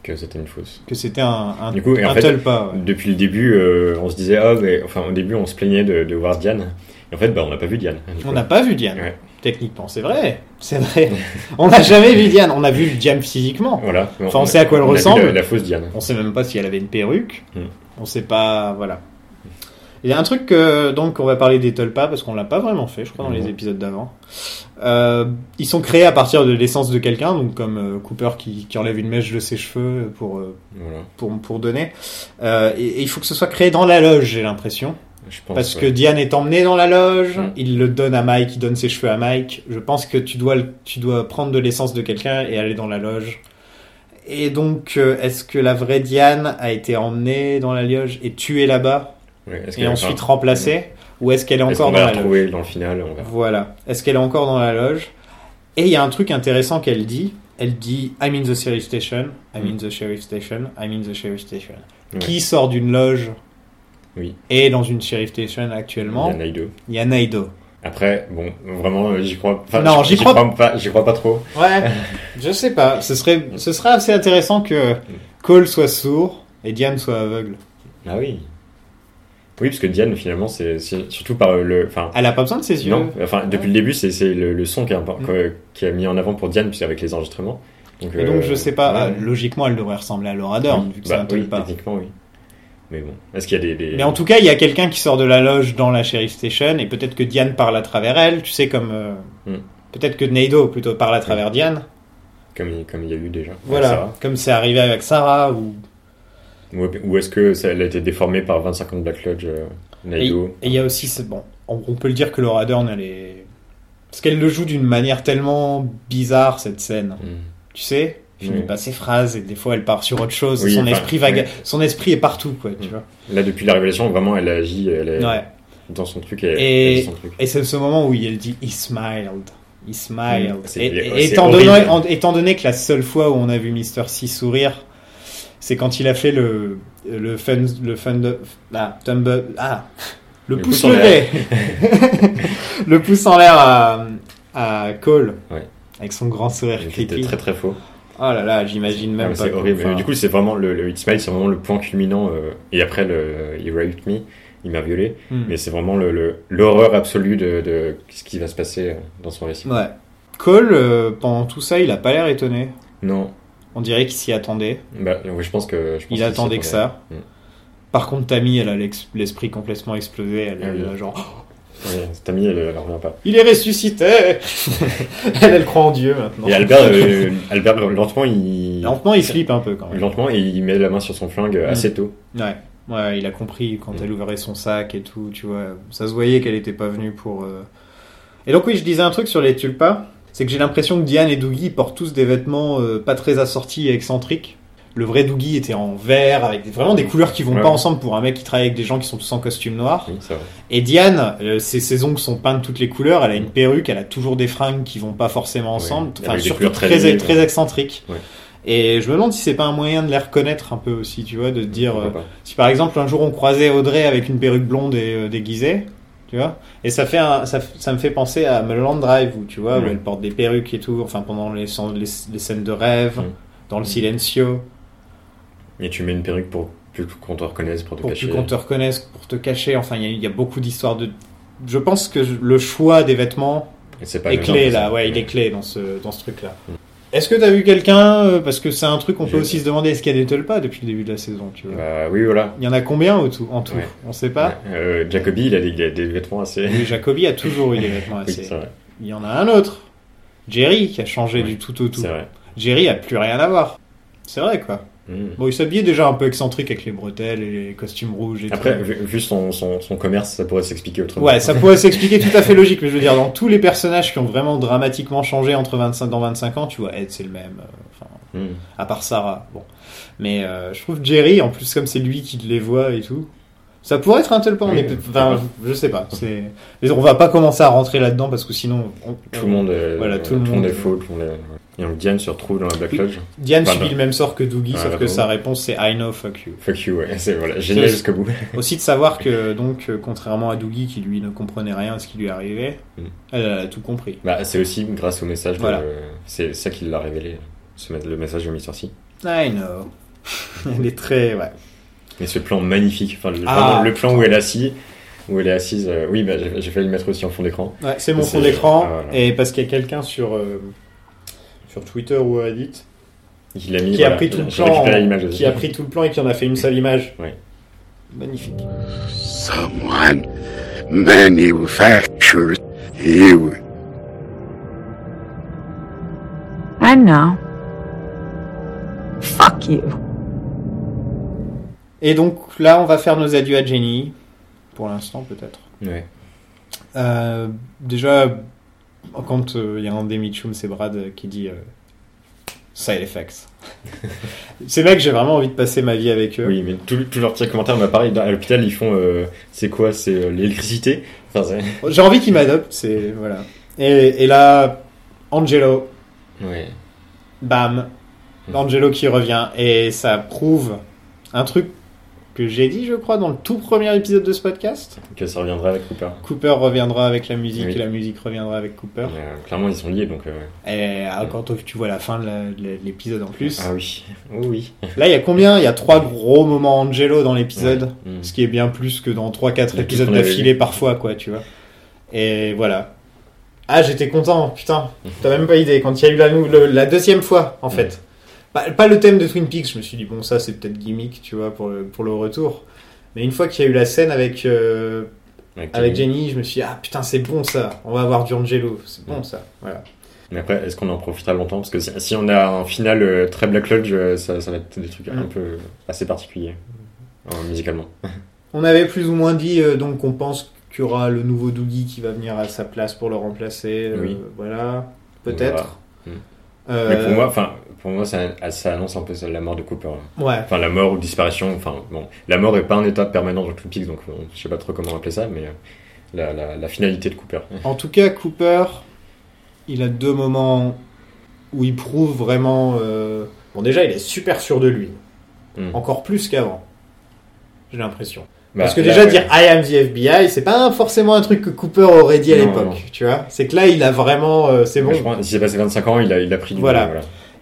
Que c'était une fausse. que c'était un, un, Du coup, et en fait, tel pas. ouais. Depuis le début, euh, on se disait, ah, mais, enfin, au début, on se plaignait de, de voir Diane. Et en fait, bah, on n'a pas vu Diane. On n'a pas vu Diane. Ouais. Techniquement, c'est vrai. C'est vrai. on n'a jamais vu Diane. On a vu Diane physiquement. Voilà. Enfin, on sait à quoi elle ressemble. La, la fausse Diane. On sait même pas si elle avait une perruque. Hmm. On sait pas. Voilà. Il y a un truc que, donc on va parler des Tulpas parce qu'on l'a pas vraiment fait, je crois, dans les épisodes d'avant. Euh, ils sont créés à partir de l'essence de quelqu'un, donc comme euh, Cooper qui, qui enlève une mèche de ses cheveux pour euh, Voilà. pour pour donner. Et, et il faut que ce soit créé dans la loge, j'ai l'impression. Je pense. Parce ouais. que Diane est emmenée dans la loge, Mm. il le donne à Mike, il donne ses cheveux à Mike. Je pense que tu dois, tu dois prendre de l'essence de quelqu'un et aller dans la loge. Et donc, est-ce que la vraie Diane a été emmenée dans la loge et tuée là-bas? Ouais, et ensuite remplacée Ou est-ce qu'elle est Est-ce encore qu'on dans va la la loge dans le final on verra. Voilà. Est-ce qu'elle est encore dans la loge Et il y a un truc intéressant qu'elle dit. Elle dit I'm in the sheriff station, I'm in the sheriff station, I'm in the sheriff station. Ouais. Qui sort d'une loge Oui. et dans une sheriff station actuellement Il y a deux. Il y a Naido. Après, bon, vraiment, euh, j'y crois. enfin, Non, j'y crois pas. J'y crois pas trop. Ouais, je sais pas. Ce serait, ce serait assez intéressant que Cole soit sourd et Diane soit aveugle. Ah oui. Oui, parce que Diane, finalement, c'est surtout par le. Enfin, Elle a pas besoin de ses yeux. non, enfin, depuis le début, c'est c'est le, le son qui a, Mm. qui a mis en avant pour Diane, puis avec les enregistrements. Donc, Et donc euh, je sais pas. ouais. ah, logiquement, elle devrait ressembler à Laura Dern vu que Bah, c'est un oui, pas. techniquement, oui. Mais bon, est-ce qu'il y a des. des- Mais en tout cas, il y a quelqu'un qui sort de la loge dans la sheriff station et peut-être que Diane parle à travers elle. Tu sais comme euh, Mm. peut-être que Naido plutôt parle à travers Diane. Comme, il- comme il y a eu déjà. Voilà, Sarah. comme c'est arrivé avec Sarah ou. Ou, est-ce que ça, elle a été déformée par 25 ans de Black Lodge, euh, Et Naido et il y a aussi bon, on, peut le dire que Laura Dern elle est parce qu'elle le joue d'une manière tellement bizarre cette scène. Hmm. Tu sais il finit pas ses phrases et des fois elle part sur autre chose. Oui, son enfin, esprit vague, son esprit est partout, quoi, tu Mm. vois. Là, depuis la révélation, vraiment, elle agit, elle est Ouais. dans son truc et, Et- elle dit son truc. Et c'est ce moment où il dit he smiled. He smiled. Mm, c'est- Et- étant, donné, en- étant donné que la seule fois où on a vu Mr. C sourire, c'est quand il a fait le, le fun, le fun de, ah, tumble, ah, le, Le pouce pouce en levé. le pouce en l'air à, à Cole. Ouais. Avec son grand sourire C'était très très faux. Oh là là, j'imagine Ah, même pas. c'est horrible. Enfin, Du coup, c'est vraiment le, le Hit Smile, c'est vraiment le point culminant. euh, et après, le He Raped Me, il m'a violé. hmm. Mais c'est vraiment le- le- l'horreur absolue de, de ce qui va se passer euh, dans son récit. Ouais. Cole, euh, pendant tout ça, il a pas l'air étonné. Non, On dirait qu'il s'y attendait. bah, oui, je pense que. Je pense Il attendait que ça. Mm. Par contre, Tammy, elle a l'esprit complètement explosé. Elle là, genre, Ouais, Tammy, elle, elle revient pas. il est ressuscité elle, elle croit en Dieu maintenant. Et Albert, euh, Albert lentement, il. Lentement, il flippe un peu quand même. Lentement, il met la main sur son flingue Mm. assez tôt. Ouais. Ouais, il a compris quand Mm. elle ouvrait son sac et tout, tu vois. Ça se voyait qu'elle était pas venue pour. euh, Et donc, oui, je disais un truc sur les tulpas. C'est que j'ai l'impression que Diane et Doogie portent tous des vêtements euh, pas très assortis et excentriques. Le vrai Doogie était en vert, avec des- vraiment des couleurs qui vont Ouais. pas ensemble pour un mec qui travaille avec des gens qui sont tous en costume noir. Oui. Et Diane, euh, ses, ses ongles sont peints de toutes les couleurs, elle a une perruque, elle a toujours des fringues qui vont pas forcément ensemble, enfin surtout très, très vives. très excentriques. Ouais. Et je me demande si c'est pas un moyen de les reconnaître un peu aussi, tu vois, de dire, euh, si par exemple un jour on croisait Audrey avec une perruque blonde et euh, déguisée, tu vois, et ça fait un, ça, ça me fait penser à Mulholland Drive où tu vois, où elle porte des perruques et tout, enfin pendant les, les, les scènes de rêve, Mm. dans le silencio, Et tu mets une perruque pour plus qu'on te reconnaisse, pour te pour cacher. plus qu'on te reconnaisse, pour te cacher, enfin il y a- il y, a beaucoup d'histoires de... Je pense que le choix des vêtements Et pas est anodin clé pour là, ouais, il est clé dans ce, dans ce truc-là. Est-ce que t'as vu quelqu'un euh, Parce que c'est un truc qu'on peut aussi se demander, est-ce qu'il y a des tulpas depuis le début de la saison, tu vois Bah, oui, voilà. Il y en a combien au tout, en tout Ouais. On sait pas. Euh, Jacobi, il a des, il a des vêtements assez. Oui, Jacobi a toujours eu des vêtements assez. Il y en a un autre. Jerry qui a changé du tout au tout. Vrai. Jerry a plus rien à voir. C'est vrai quoi. Mm. Bon, il s'habillait déjà un peu excentrique avec les bretelles et les costumes rouges et Après, tout. vu, vu son, son, son commerce, ça pourrait s'expliquer autrement. Ouais, ça pourrait s'expliquer tout à fait logique, mais je veux dire, dans tous les personnages qui ont vraiment dramatiquement changé entre 25, dans 25 ans, tu vois, Ed c'est le même, euh, enfin, Mm. à part Sarah, bon. Mais euh, je trouve Jerry, en plus, comme c'est lui qui les voit et tout, ça pourrait être un tel point, Oui, mais enfin, je sais pas. Mais on va pas commencer à rentrer là-dedans parce que sinon, on- Tout le monde est, Voilà, tout le monde monde- est faux. Tout le monde est... Et donc Diane se retrouve dans la Black. Lodge. Diane Bah, subit le même sort que Doogie, sauf que sa réponse c'est I know, fuck you. Fuck you, ouais. C'est voilà, génial jusqu'au bout. Aussi de savoir que, donc, contrairement à Doogie qui lui ne comprenait rien à ce qui lui arrivait, Mm. elle a tout compris. Bah, c'est aussi grâce au message. Voilà. C'est ça qui l'a révélé. Le message de Mr. C. I know. elle est très, ouais. Et ce plan magnifique. Enfin, le, Ah. le plan où elle est assise. Où elle est assise. euh, oui, bah, j'ai failli le mettre aussi en fond d'écran. Ouais, c'est mon fond d'écran. ah, voilà. Et parce qu'il y a quelqu'un sur, euh, sur Twitter ou Reddit Il a mis. qui a pris tout le plan, qui a pris tout le plan et qui en a fait une seule image. Ouais. Magnifique. Someone manufactured you. I know. Fuck you. Et donc là, on va faire nos adieux à Jenny. Pour l'instant, peut-être. Ouais. Euh, déjà, quand euh, il y a un des Mitchum, c'est Brad euh, qui dit euh, side effects. Ces mecs, j'ai vraiment envie de passer ma vie avec eux. Oui, mais tous leurs petits commentaires, bah, pareil, à l'hôpital, ils font. euh, c'est quoi C'est euh, l'électricité? Enfin, c'est. J'ai envie qu'ils m'adoptent, c'est voilà. Et, et là, Angelo, Ouais. bam, Angelo qui revient et ça prouve un truc que j'ai dit, je crois, dans le tout premier épisode de ce podcast. Que ça reviendra avec Cooper. Cooper reviendra avec la musique Oui. et la musique reviendra avec Cooper. Euh, clairement, ils sont liés, donc. euh. Et ah, quand tu vois la fin de l'épisode en plus, Ah oui. Oh oui. là il y a combien? Il y a trois gros moments Angelo dans l'épisode, Ouais. Mm. ce qui est bien plus que dans 3-4 De tout épisodes d'affilée parfois, quoi, tu vois. Et voilà. Ah, j'étais content, putain. T'as même pas idée. Quand il y a eu la, le- la deuxième fois, en fait. Pas, pas le thème de Twin Peaks, je me suis dit, bon, ça c'est peut-être gimmick, tu vois, pour le, pour le retour. Mais une fois qu'il y a eu la scène avec, euh, avec Jenny, je me suis dit, ah putain, c'est bon ça. On va avoir du Angelo. C'est bon Mm. ça. Voilà. Mais après, est-ce qu'on en profitera longtemps? Parce que si, si on a un final euh, très Black Lodge, euh, ça, ça va être des trucs Mm. un peu assez particuliers, musicalement. On avait plus ou moins dit donc qu'on pense qu'il y aura le nouveau Doogie qui va venir à sa place pour le remplacer. Oui. Voilà, peut-être. Mm. Mais pour moi, enfin, pour moi, ça, ça annonce un peu ça, la mort de Cooper. Ouais. Enfin, la mort ou disparition. Enfin, bon, la mort est pas un état permanent dans Twin Peaks, donc je sais pas trop comment appeler ça, mais euh, la, la, la finalité de Cooper. En tout cas, Cooper, il a deux moments où il prouve vraiment. euh, Bon, déjà, il est super sûr de lui. Mm. Encore plus qu'avant. J'ai l'impression. Bah, Parce que là, déjà, ouais. dire I am the FBI, c'est pas forcément un truc que Cooper aurait dit à l'époque. Tu vois C'est que là, il a vraiment. euh, c'est bon. Je pense, s'il s'est passé 25 ans, il a, il a pris du Voilà. voilà.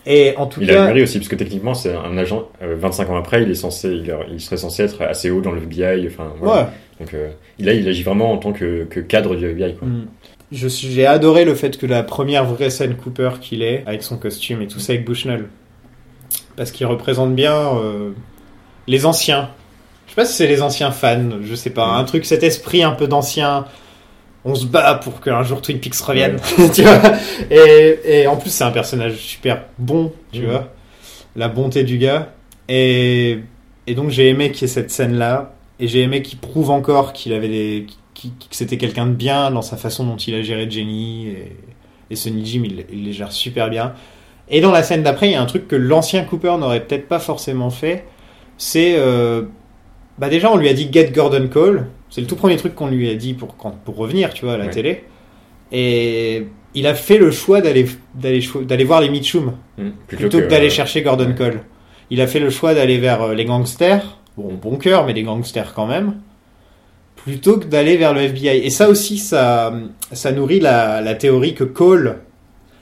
Et en tout Il a cas. mûri aussi, parce que techniquement, c'est un agent, euh, 25 ans après, il est censé, il, il serait censé être assez haut dans le FBI, enfin, voilà. Ouais. Donc, euh, là, il agit vraiment en tant que, que cadre du FBI, quoi. Mm. Je suis- J'ai adoré le fait que la première vraie scène Cooper qu'il est, avec son costume et tout ça avec Bushnell. Parce qu'il représente bien euh, les anciens. Je sais pas si c'est les anciens fans, je sais pas. Mm. Un truc, cet esprit un peu d'ancien. On se bat pour qu'un jour Twin Peaks revienne. tu vois et, et en plus, c'est un personnage super bon, tu Mm. vois. La bonté du gars. Et, et donc, j'ai aimé qu'il y ait cette scène-là. Et j'ai aimé qu'il prouve encore qu'il avait des, que c'était quelqu'un de bien dans sa façon dont il a géré Jenny. Et, et Sonny Jim, il, il les gère super bien. Et dans la scène d'après, il y a un truc que l'ancien Cooper n'aurait peut-être pas forcément fait. C'est. euh, bah déjà, on lui a dit Get Gordon Cole. C'est le tout premier truc qu'on lui a dit pour, quand, pour revenir, tu vois, à la Ouais. télé. Et il a fait le choix d'aller voir les Mitchum Mm. plutôt que, d'aller euh, chercher Gordon ouais. Cole. Il a fait le choix d'aller vers euh, les gangsters, bon, bon cœur, mais les gangsters quand même, plutôt que d'aller vers le FBI. Et ça aussi, ça, ça nourrit la, la théorie que Cole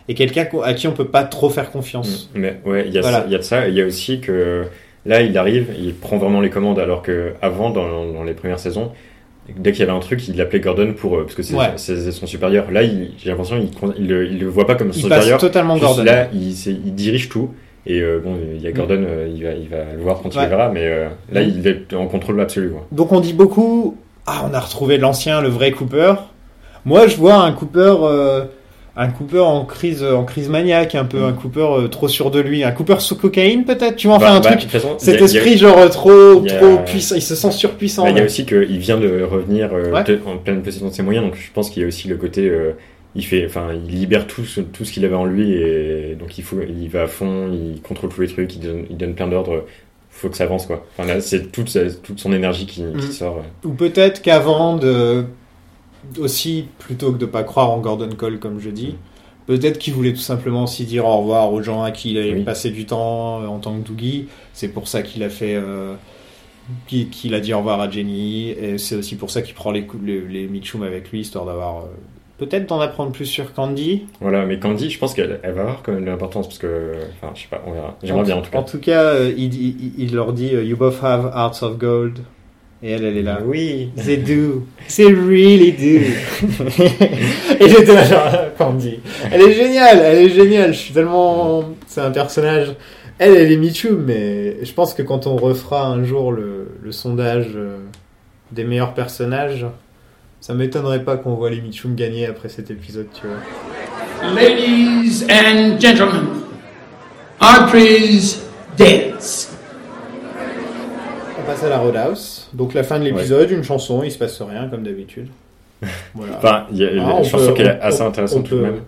est quelqu'un à qui on peut pas trop faire confiance. Mm. Mais ouais, il y, a Voilà. ça- il y a de ça. Il y a aussi que là, il arrive, il prend vraiment les commandes, alors que avant, dans, dans les premières saisons, dès qu'il y avait un truc, il appelait Gordon pour euh, parce que c'est Ouais. son supérieur. Là, j'ai l'impression il, il, le- il le voit pas comme son Il passe supérieur. totalement Juste Gordon. là, il, dirige tout. Et euh, bon, il y a Gordon, euh, il, va, il va le voir quand il le verra, mais euh, là, Mm. il est en contrôle absolu. Quoi. Donc on dit beaucoup, ah, on a retrouvé l'ancien, le vrai Cooper. Moi, je vois un Cooper, un Cooper en crise, en crise maniaque, un peu Mm. un Cooper euh, trop sûr de lui, un Cooper sous cocaïne peut-être? Tu vois, enfin Bah, un bah, truc. façon, Cet il a- il a- esprit genre euh, trop, il a- trop puissant, il se sent surpuissant. Bah, il y a aussi qu'il vient de revenir euh, Ouais. en pleine possession de ses moyens, donc je pense qu'il y a aussi le côté, euh, il fait, enfin, il libère tout, ce- tout ce qu'il avait en lui et donc il faut, il va à fond, il contrôle tous les trucs, il donne, il donne plein d'ordres. Faut que ça avance quoi. Enfin là, c'est toute, toute son énergie qui, qui Mhm. sort. euh. Ou peut-être qu'avant de aussi plutôt que de pas croire en Gordon Cole comme je dis, peut-être qu'il voulait tout simplement aussi dire au revoir aux gens à qui il avait Oui. passé du temps euh, en tant que Doogie. C'est pour ça qu'il a fait euh, qu'il a dit au revoir à Jenny et c'est aussi pour ça qu'il prend les les, les Mitchum avec lui histoire d'avoir euh, peut-être d'en apprendre plus sur Candy. Voilà, mais Candy, je pense qu'elle elle va avoir quand même de l'importance parce que, enfin, je sais pas, on verra. J'aimerais bien en tout cas. En tout cas, euh, il, il- il leur dit You both have hearts of gold. Et elle, elle est là. Oui. They do. They really do. Et j'étais là, genre, Candy. Elle est géniale, elle est géniale. Je suis tellement. C'est un personnage. Elle, elle est Michou, mais je pense que quand on refera un jour le, le sondage euh, des meilleurs personnages, ça m'étonnerait pas qu'on voit les Michum gagner après cet épisode, tu vois. Ladies and gentlemen, Audrey's dance. On passe à la Roadhouse. Donc la fin de l'épisode, une chanson, il se passe rien comme d'habitude. Voilà. Enfin, il y a, Ah, une on chanson peut- qui est on- assez intéressante on tout de même.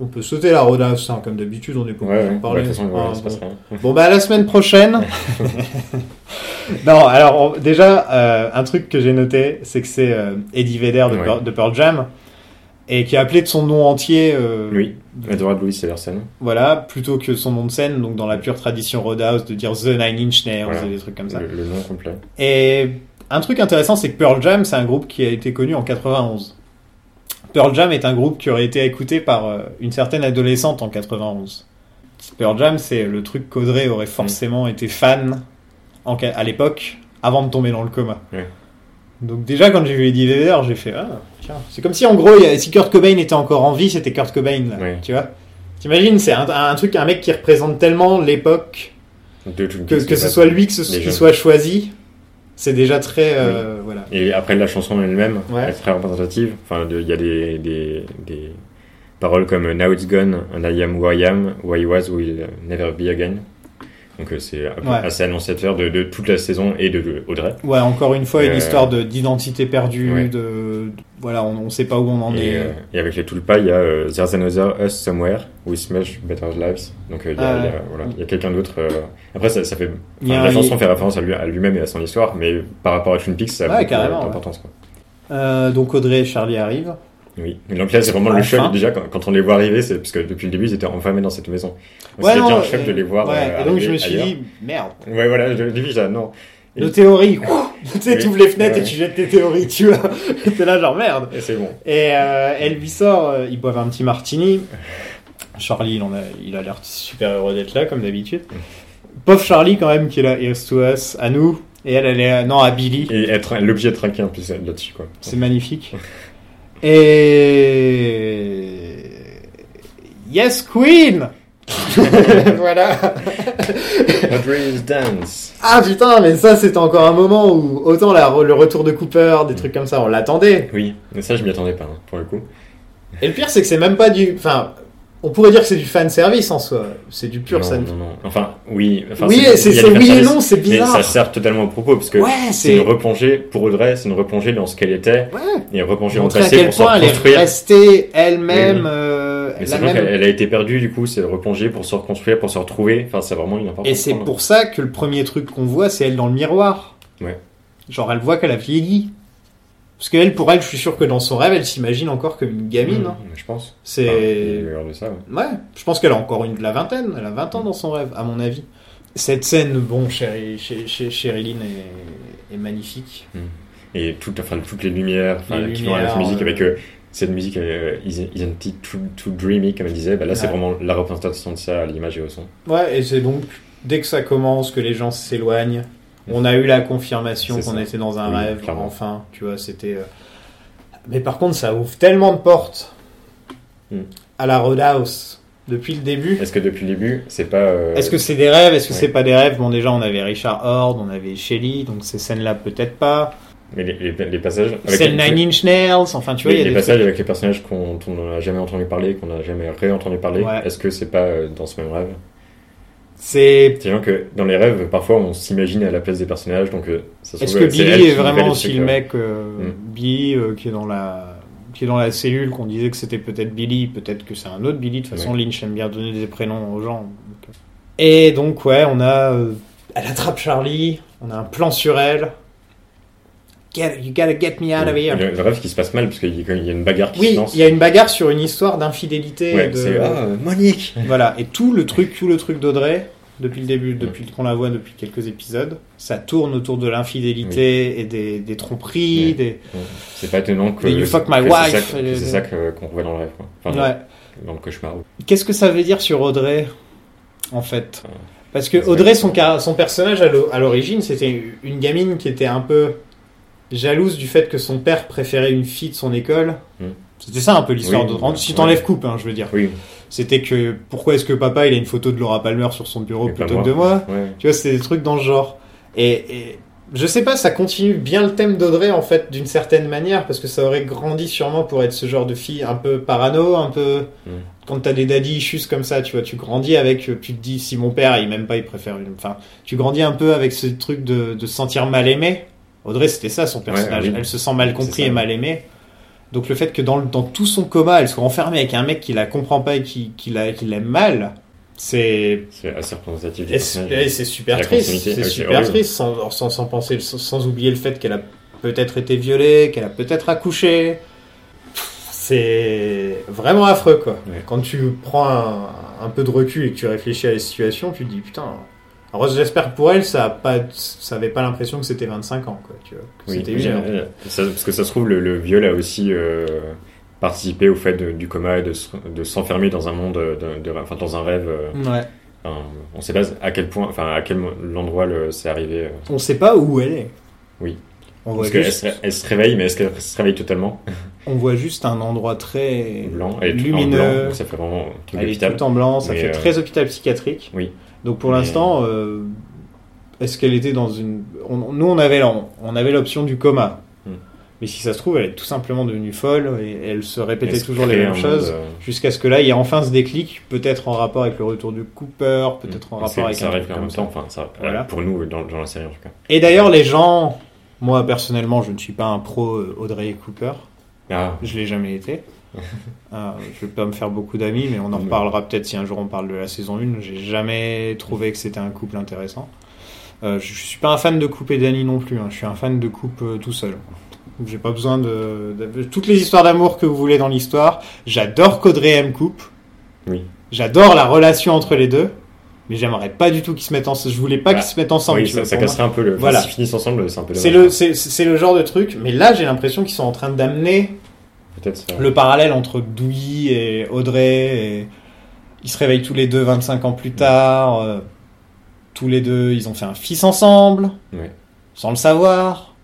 On, peut sauter la Roadhouse, hein, comme d'habitude, on est pas Ouais, parler. Ouais, façon, Ah, se passe bon. Bon, bah à la semaine prochaine. non, alors déjà, euh, un truc que j'ai noté, c'est que c'est euh, Eddie Vedder de, Ouais. Pearl, de Pearl Jam, et qui a appelé de son nom entier, euh, Oui, Edward Louis Severson. voilà, plutôt que son nom de scène, donc dans la pure tradition Roadhouse, de dire The Nine Inch Nails Voilà. et des trucs comme ça. Le, le nom complet. Et un truc intéressant, c'est que Pearl Jam, c'est un groupe qui a été connu en 91. Pearl Jam est un groupe qui aurait été écouté par euh, une certaine adolescente en 91. Pearl Jam, c'est le truc qu'Audrey aurait forcément été fan en à l'époque, avant de tomber dans le coma. Donc déjà, quand j'ai vu Eddie Vedder, j'ai fait ah tiens, c'est comme si en gros, il y a- si Kurt Cobain était encore en vie, c'était Kurt Cobain, là, tu vois. T'imagines, c'est un, un truc, un mec qui représente tellement l'époque que, que ce soit lui que ce, les qui soit choisi, c'est déjà très euh, voilà. Et après, la chanson elle-même Ouais. elle est très représentative. Enfin, il y a des, des, des paroles comme Now it's gone, and I am who I am, who I was, will never be again. Donc euh, c'est Ouais. assez annonciateur de, de toute la saison et de, de Audrey. Ouais, encore une fois, une Euh, histoire de d'identité perdue, ouais. de, de- voilà, on, on sait pas où on en Et, est. euh, et avec les Tulpas, il y a euh, There's Another Us Somewhere with Much Better Lives. Donc il y a, Ah il y a- voilà, a quelqu'un d'autre. Après, ça, ça fait. La chanson fait référence à lui- lui-même et à son histoire, mais par rapport à Twin Peaks, ça a beaucoup d'importance. donc Audrey et Charlie arrivent. Oui. Et donc là, c'est vraiment le choc. Déjà, quand, quand on les voit arriver, c'est parce que depuis le début, ils étaient enfermés dans cette maison. Ouais, non, déjà un choc euh, de les voir. ouais, euh, et donc je me suis ailleurs. dit, merde. Ouais, voilà, je dis déjà, non. Et- Nos théories, tu sais, Oui. tu ouvres les fenêtres Ouais. et tu jettes tes théories, tu vois. T'es là genre merde. Et c'est bon. Et euh, elle lui sort, euh, ils boivent un petit martini. Charlie, il, en a, il a l'air super heureux d'être là, comme d'habitude. Pauvre Charlie, quand même, qui est là, here's to us, à nous. Et elle, elle est, euh, non, à Billy. Et être l'objet de traquer un peu là-dessus, quoi. C'est magnifique. Et. Yes, Queen Voilà Audrey's Dance. Ah putain, mais ça, c'était encore un moment où, autant la, le retour de Cooper, des trucs comme ça, on l'attendait. Oui, mais ça, je m'y attendais pas, hein, pour le coup. Et le pire, c'est que c'est même pas du. Enfin, on pourrait dire que c'est du fan service en soi. C'est du pur non, fan. non, non. Enfin, oui. Enfin, oui, c'est c'est oui et non, c'est Mais bizarre. ça sert totalement au propos, parce que Ouais, c'est une replongée, pour Audrey, c'est une replongée dans ce qu'elle était, Ouais. et replonger dans le à passé quel pour point elle est reconstruire. restée elle-même. Oui, oui. euh, Mais la c'est même... qu'elle elle a été perdue, du coup, c'est replonger pour se reconstruire, pour se retrouver. Enfin, c'est vraiment une importance. Et c'est pour ça que le premier truc qu'on voit, c'est elle dans le miroir. Ouais. Genre, elle voit qu'elle a vieilli. Parce qu'elle, pour elle, je suis sûr que dans son rêve, elle s'imagine encore comme une gamine. Mmh, hein. Je pense. C'est. Enfin, de ça, ouais. Ouais, je pense qu'elle a encore une de la vingtaine. Elle a 20 ans dans son rêve, à mon avis. Cette scène, bon, chez, chez, chez Sherilyn est, est magnifique. Et tout, enfin, toutes les lumières, enfin, Les qui vont la lumières, musique, euh, avec euh, cette musique euh, It Too, too Dreamy, comme elle disait, bah là, c'est vraiment la représentation de ça à l'image et au son. Ouais, et c'est donc, dès que ça commence, que les gens s'éloignent, on a eu la confirmation qu'on était dans un Oui, rêve, clairement. enfin, tu vois, c'était... euh, Mais par contre, ça ouvre tellement de portes Hmm. à la Roadhouse depuis le début. Est-ce que depuis le début, c'est pas. euh, Est-ce que c'est des rêves? Est-ce que ouais. c'est pas des rêves? Bon, déjà, on avait Richard Hord, on avait Shelley, donc ces scènes-là, peut-être pas. Mais les, les, les passages. C'est les- Nine Inch Nails, enfin, tu vois, il les, y a des passages trucs- avec les personnages qu'on on n'a jamais entendu parler, qu'on n'a jamais réentendu parler, Ouais. est-ce que c'est pas euh, dans ce même rêve? C'est... C'est que dans les rêves, parfois on s'imagine à la place des personnages, donc euh, ça se Est-ce que Billy est vraiment aussi le mec, euh, Hmm. Billy, euh, qui est dans la qui est dans la cellule, qu'on disait que c'était peut-être Billy, peut-être que c'est un autre Billy. De toute façon. Lynch aime bien donner des prénoms aux gens. donc. Et donc, ouais, on a... elle attrape Charlie, on a un plan sur elle. Get, you gotta get me out of here. Le, le rêve qui se passe mal, parce qu'il y y a une bagarre qui se Oui, lance. il y a une bagarre sur une histoire d'infidélité. Ouais, de... c'est ah, Monique Voilà, et tout le truc, tout le truc d'Audrey, depuis le début, depuis qu'on la voit depuis quelques épisodes, ça tourne autour de l'infidélité et des, des tromperies, Oui. des... C'est pas étonnant que. You fuck my wife, C'est ça, euh, qu'on voit dans le rêve, quoi. Enfin, Ouais. dans le cauchemar. Qu'est-ce que ça veut dire sur Audrey, en fait? Ah. Parce que Audrey, son, personnage à l'origine, c'était une gamine qui était un peu jalouse du fait que son père préférait une fille de son école. Hmm. C'était ça un peu l'histoire Oui, d'Audrey. ouais. Si t'enlèves coupe, hein, je veux dire. Oui, C'était que pourquoi est-ce que papa il a une photo de Laura Palmer sur son bureau Et plutôt que de moi? Ouais. Tu vois, c'était des trucs dans ce genre. Et, et je sais pas, ça continue bien le thème d'Audrey en fait, d'une certaine manière, parce que ça aurait grandi sûrement pour être ce genre de fille un peu parano, un peu. Mm. Quand t'as des daddy issues comme ça, tu vois, tu grandis avec, euh, tu te dis, si mon père il m'aime pas, il préfère une. Enfin, tu grandis un peu avec ce truc de, de se sentir mal aimé. Audrey, c'était ça son personnage. oui. Elle se sent mal C'est compris et mal aimée. Donc le fait que dans, tout son coma, elle soit enfermée avec un mec qui la comprend pas et qui, qui la- qui l'aime mal, c'est C'est assez représentatif du c'est personnage. et c'est super triste, c'est super horrible. triste, sans, sans, sans penser, sans, sans oublier le fait qu'elle a peut-être été violée, qu'elle a peut-être accouché. C'est vraiment affreux, quoi. Ouais. Quand tu prends un, un peu de recul et que tu réfléchis à la situation, tu te dis putain. Alors j'espère que pour elle, ça a pas, ça avait pas l'impression que c'était 25 ans, quoi. Tu vois, que Oui, c'était oui, une heure. euh, ça- parce que ça se trouve, le, le viol a aussi euh, participé au fait de- du coma et de, se- de s'enfermer dans un monde, de, de- enfin dans un rêve. euh, Ouais. enfin, on sait pas à quel point, enfin à quel le- c'est arrivé. euh. On sait pas où elle est. Oui. On voit, Parce qu'elle juste, se, elle se réveille, mais est-ce qu'elle se réveille totalement? On voit juste un endroit très Blanc, elle est tout en lumineux. blanc, ça fait vraiment truc Elle est tout en blanc, ça Mais, fait euh, très hôpital psychiatrique. Oui. Donc pour Mais- l'instant, euh, est-ce qu'elle était dans une... on- nous, on avait, on avait l'option du coma. Hmm. Mais si ça se trouve, elle est tout simplement devenue folle et elle se répétait Elle se toujours les mêmes choses euh, jusqu'à ce que là, il y ait enfin ce déclic, peut-être en rapport avec le retour de Cooper, peut-être en Mm. Rapport avec ça arrive en même temps, enfin, ça, Voilà. pour nous, dans, dans la série en tout cas. Et d'ailleurs, les gens, moi personnellement, je ne suis pas un pro euh, Audrey Cooper. Ah, Je l'ai jamais été. Euh, je vais pas me faire beaucoup d'amis, mais on en reparlera peut-être si un jour on parle de la saison 1. J'ai jamais trouvé que c'était un couple intéressant. Euh, je suis pas un fan de Coupe et Danny non plus. hein. Je suis un fan de Coupe euh, tout seul. J'ai pas besoin de, de- toutes les histoires d'amour que vous voulez dans l'histoire. J'adore qu'Audrey aime Coupe. Oui. J'adore la relation entre les deux. Mais j'aimerais pas du tout qu'ils se mettent ensemble. Je voulais pas Bah, qu'ils se mettent ensemble. oui, ça, ça casserait un peu le. Voilà. S'ils finissent ensemble, c'est un peu C'est le, c'est, c'est le genre de truc. Mais là, j'ai l'impression qu'ils sont en train d'amener ça. le parallèle entre Douy et Audrey, et ils se réveillent tous les deux 25 ans plus tard, euh, tous les deux ils ont fait un fils ensemble, sans le savoir.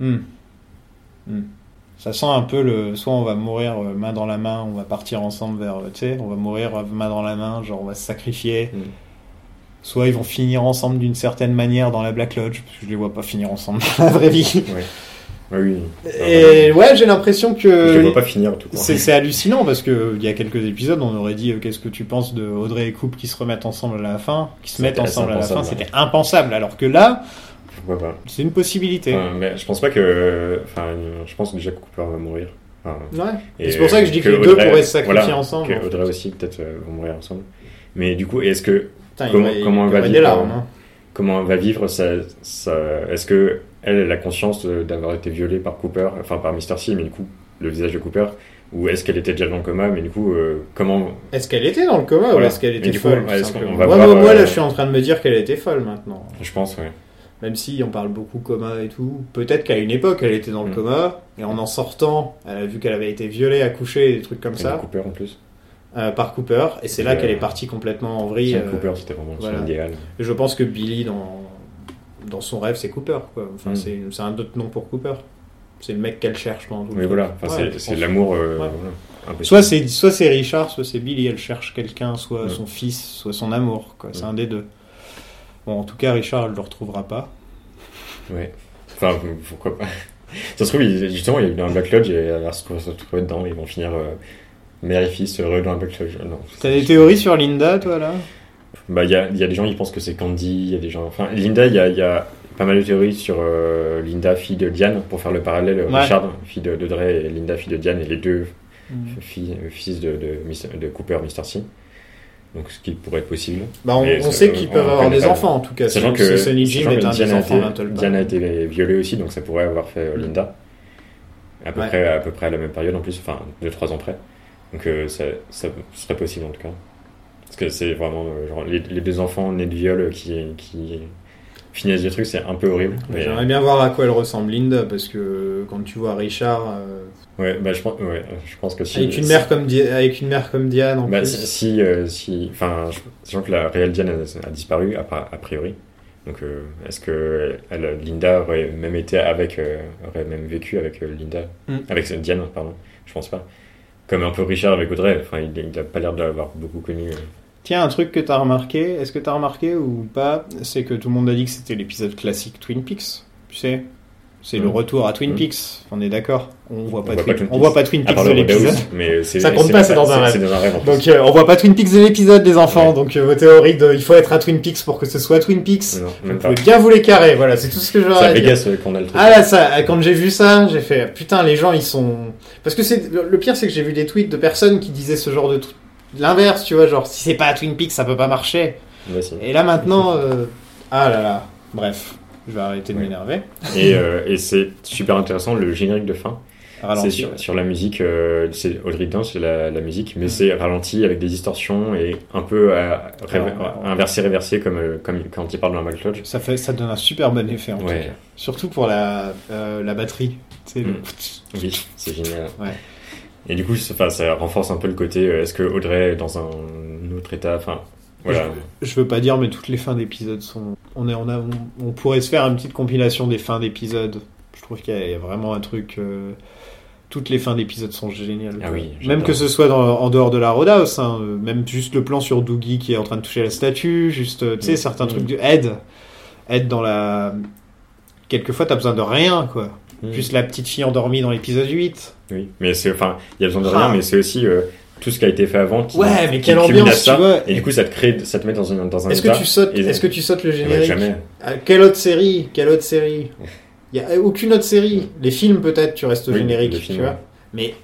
Hmm. Hmm. Ça sent un peu le. Soit on va mourir euh, main dans la main, on va partir ensemble vers. euh, Tu sais, on va mourir main dans la main, genre on va se sacrifier. Hmm. Soit ils vont finir ensemble d'une certaine manière dans la Black Lodge, parce que je les vois pas finir ensemble dans la vraie vie. Ouais, oui. Et ouais, j'ai l'impression que. Je vois pas finir tout. C'est hallucinant parce que il y a quelques épisodes, on aurait dit euh, qu'est-ce que tu penses de Audrey et Coupe qui se remettent ensemble à la fin, qui se mettent ensemble à la fin, c'était impensable. Alors que là, c'est une possibilité. Enfin, mais je pense pas que. Enfin, je pense déjà que Cooper va mourir. Enfin, Ouais. c'est pour ça que je dis que les deux Audrey- pourraient se sacrifier voilà, ensemble, Que en fait. Audrey aussi, peut-être, euh, vont mourir ensemble. Mais du coup, est-ce que. Putain, il comment- va- il comment va vivre, larmes. euh, hein. Comment elle va vivre ça, ça... Est-ce que elle, elle a conscience d'avoir été violée par Cooper, enfin par Mr. C, mais du coup, le visage de Cooper Ou est-ce qu'elle était déjà dans le coma, mais du coup, euh, comment. Est-ce qu'elle était dans le coma ou Voilà. est-ce qu'elle était coup, folle va Moi, voir, moi, moi, là, euh, je suis en train de me dire qu'elle était folle maintenant. Je pense, ouais. Même si on parle beaucoup coma et tout. Peut-être qu'à une époque, elle était dans le Mm. coma, et en en sortant, elle a vu qu'elle avait été violée, accouchée, des trucs comme Et ça, Cooper en plus. euh, par Cooper, et c'est là qu'elle est partie complètement en vrille. Cooper, c'était vraiment voilà. idéal. Je pense que Billy, dans, dans son rêve, c'est Cooper. Quoi. Enfin, Mm. c'est, c'est un autre nom pour Cooper. C'est le mec qu'elle cherche tout truc. voilà. Enfin, Ouais, c'est- l'amour. euh, Ouais. voilà, impossible. Soit c'est, soit c'est Richard, soit c'est Billy. Elle cherche quelqu'un, soit son fils, soit son amour. Quoi. C'est un des deux. Bon, en tout cas, Richard, elle le retrouvera pas. Ouais. Enfin, pourquoi pas. Ça se trouve, justement, il y a eu un Black Lodge et elle va se retrouver dedans. Ils vont finir euh, mère et fils heureux dans un Black Lodge. Non. T'as des théories sur Linda, toi, là? Bah, il y a, il y a des gens qui pensent que c'est Candy. Il y a des gens. Enfin, Linda, il y a, il y a pas mal de théories sur euh, Linda, fille de Diane, pour faire le parallèle. Ouais. Richard, fille de, de Dre, et Linda, fille de Diane, et les deux Mm. filles, euh, fils de, de, Cooper, Mr. C. Donc, ce qui pourrait être possible. bah, on, Mais on ça, sait qu'ils peuvent avoir des pas. enfants, en tout cas. Sachant que, Sonny Jim est un Diane, des a enfants Diane a été violée aussi, donc ça pourrait avoir fait euh, Linda. À peu, Ouais. près, à peu près à la même période en plus, enfin 2-3 ans près. Donc euh, ça, ça serait possible en tout cas. Parce que c'est vraiment euh, genre, les, les deux enfants nés de viol qui, qui finissent des trucs, c'est un peu horrible. Mais, J'aimerais bien voir à quoi elle ressemble Linda, parce que quand tu vois Richard euh, ouais, bah, je, pense, ouais, je pense que si. avec, une mère comme Di- avec une mère comme Diane en bah, plus. si, si, euh, si- enfin, je- sachant que la réelle Diane a, a disparu a, pri- a priori. Donc, euh, est-ce que elle, Linda aurait même été avec, euh, aurait même vécu avec euh, Linda, Mm. avec euh, Diane, pardon, je pense pas. Comme un peu Richard avec Audrey, enfin, il, il a pas l'air de l'avoir beaucoup connu. euh. Tiens, un truc que t'as remarqué, est-ce que t'as remarqué ou pas, c'est que tout le monde a dit que c'était l'épisode classique Twin Peaks, tu sais C'est le Mhm. retour à Twin Mhm. Peaks, on est d'accord On voit pas, voit Twin, pas Twin on voit Peaks. pas Twin À Peaks part de le l'épisode. Mais c'est Ça compte pas, c'est dans un rêve. Dans un. Donc euh, on voit pas Twin Peaks de l'épisode des enfants, Ouais. donc euh, vos théories de il faut être à Twin Peaks pour que ce soit Twin Peaks, non, vous pouvez bien vous les carrer, voilà, c'est tout ce que j'aurais à dire. Vegas euh, qu'on a le truc. Ah là, ça, quand j'ai vu ça, j'ai fait putain, les gens ils sont. Parce que c'est le pire, c'est que j'ai vu des tweets de personnes qui disaient ce genre de truc. L'inverse, tu vois, genre si c'est pas à Twin Peaks, ça peut pas marcher. Et là maintenant, euh, ah là là, bref, je vais arrêter de Ouais. m'énerver. Et, euh, et c'est super intéressant, le générique de fin. C'est sur, sur la musique, euh, c'est Audrey Dance, c'est la, la musique, mais c'est ralenti avec des distorsions et un peu Alors, alors. inversé, réversé, comme, comme quand il parle dans Black Lodge. Ça fait, ça donne un super bon effet en tout cas. Surtout pour la, la batterie. Tu sais, le- Mm. Oui, c'est génial. Ouais. Et du coup, ça, ça renforce un peu le côté, euh, est-ce que Audrey est dans un autre état? Enfin, voilà. Je veux pas dire, mais toutes les fins d'épisodes sont. On, est, on, a, on, on pourrait se faire une petite compilation des fins d'épisodes. Je trouve qu'il y a vraiment un truc. euh, Toutes les fins d'épisodes sont géniales. Ah oui, Même que ce soit dans- en dehors de la Roadhouse, hein, euh, même juste le plan sur Doogie qui est en train de toucher la statue, juste, tu sais, Mm. certains Mm. trucs de Ed. Ed dans la. Quelquefois, t'as besoin de rien, quoi. Mm. Juste la petite fille endormie dans l'épisode 8. Oui, mais c'est enfin, il y a besoin de Ah. rien, mais c'est aussi euh, tout ce qui a été fait avant qui, Ouais, mais quelle ambiance, tu vois. Et du coup, ça te crée, ça te met dans un dans un Est-ce que tu sautes, est-ce que tu sautes le générique jamais. Ah, Quelle autre série Quelle autre série? Il y a aucune autre série. Les films peut-être, tu restes au Oui, générique, films, tu vois. ouais. Mais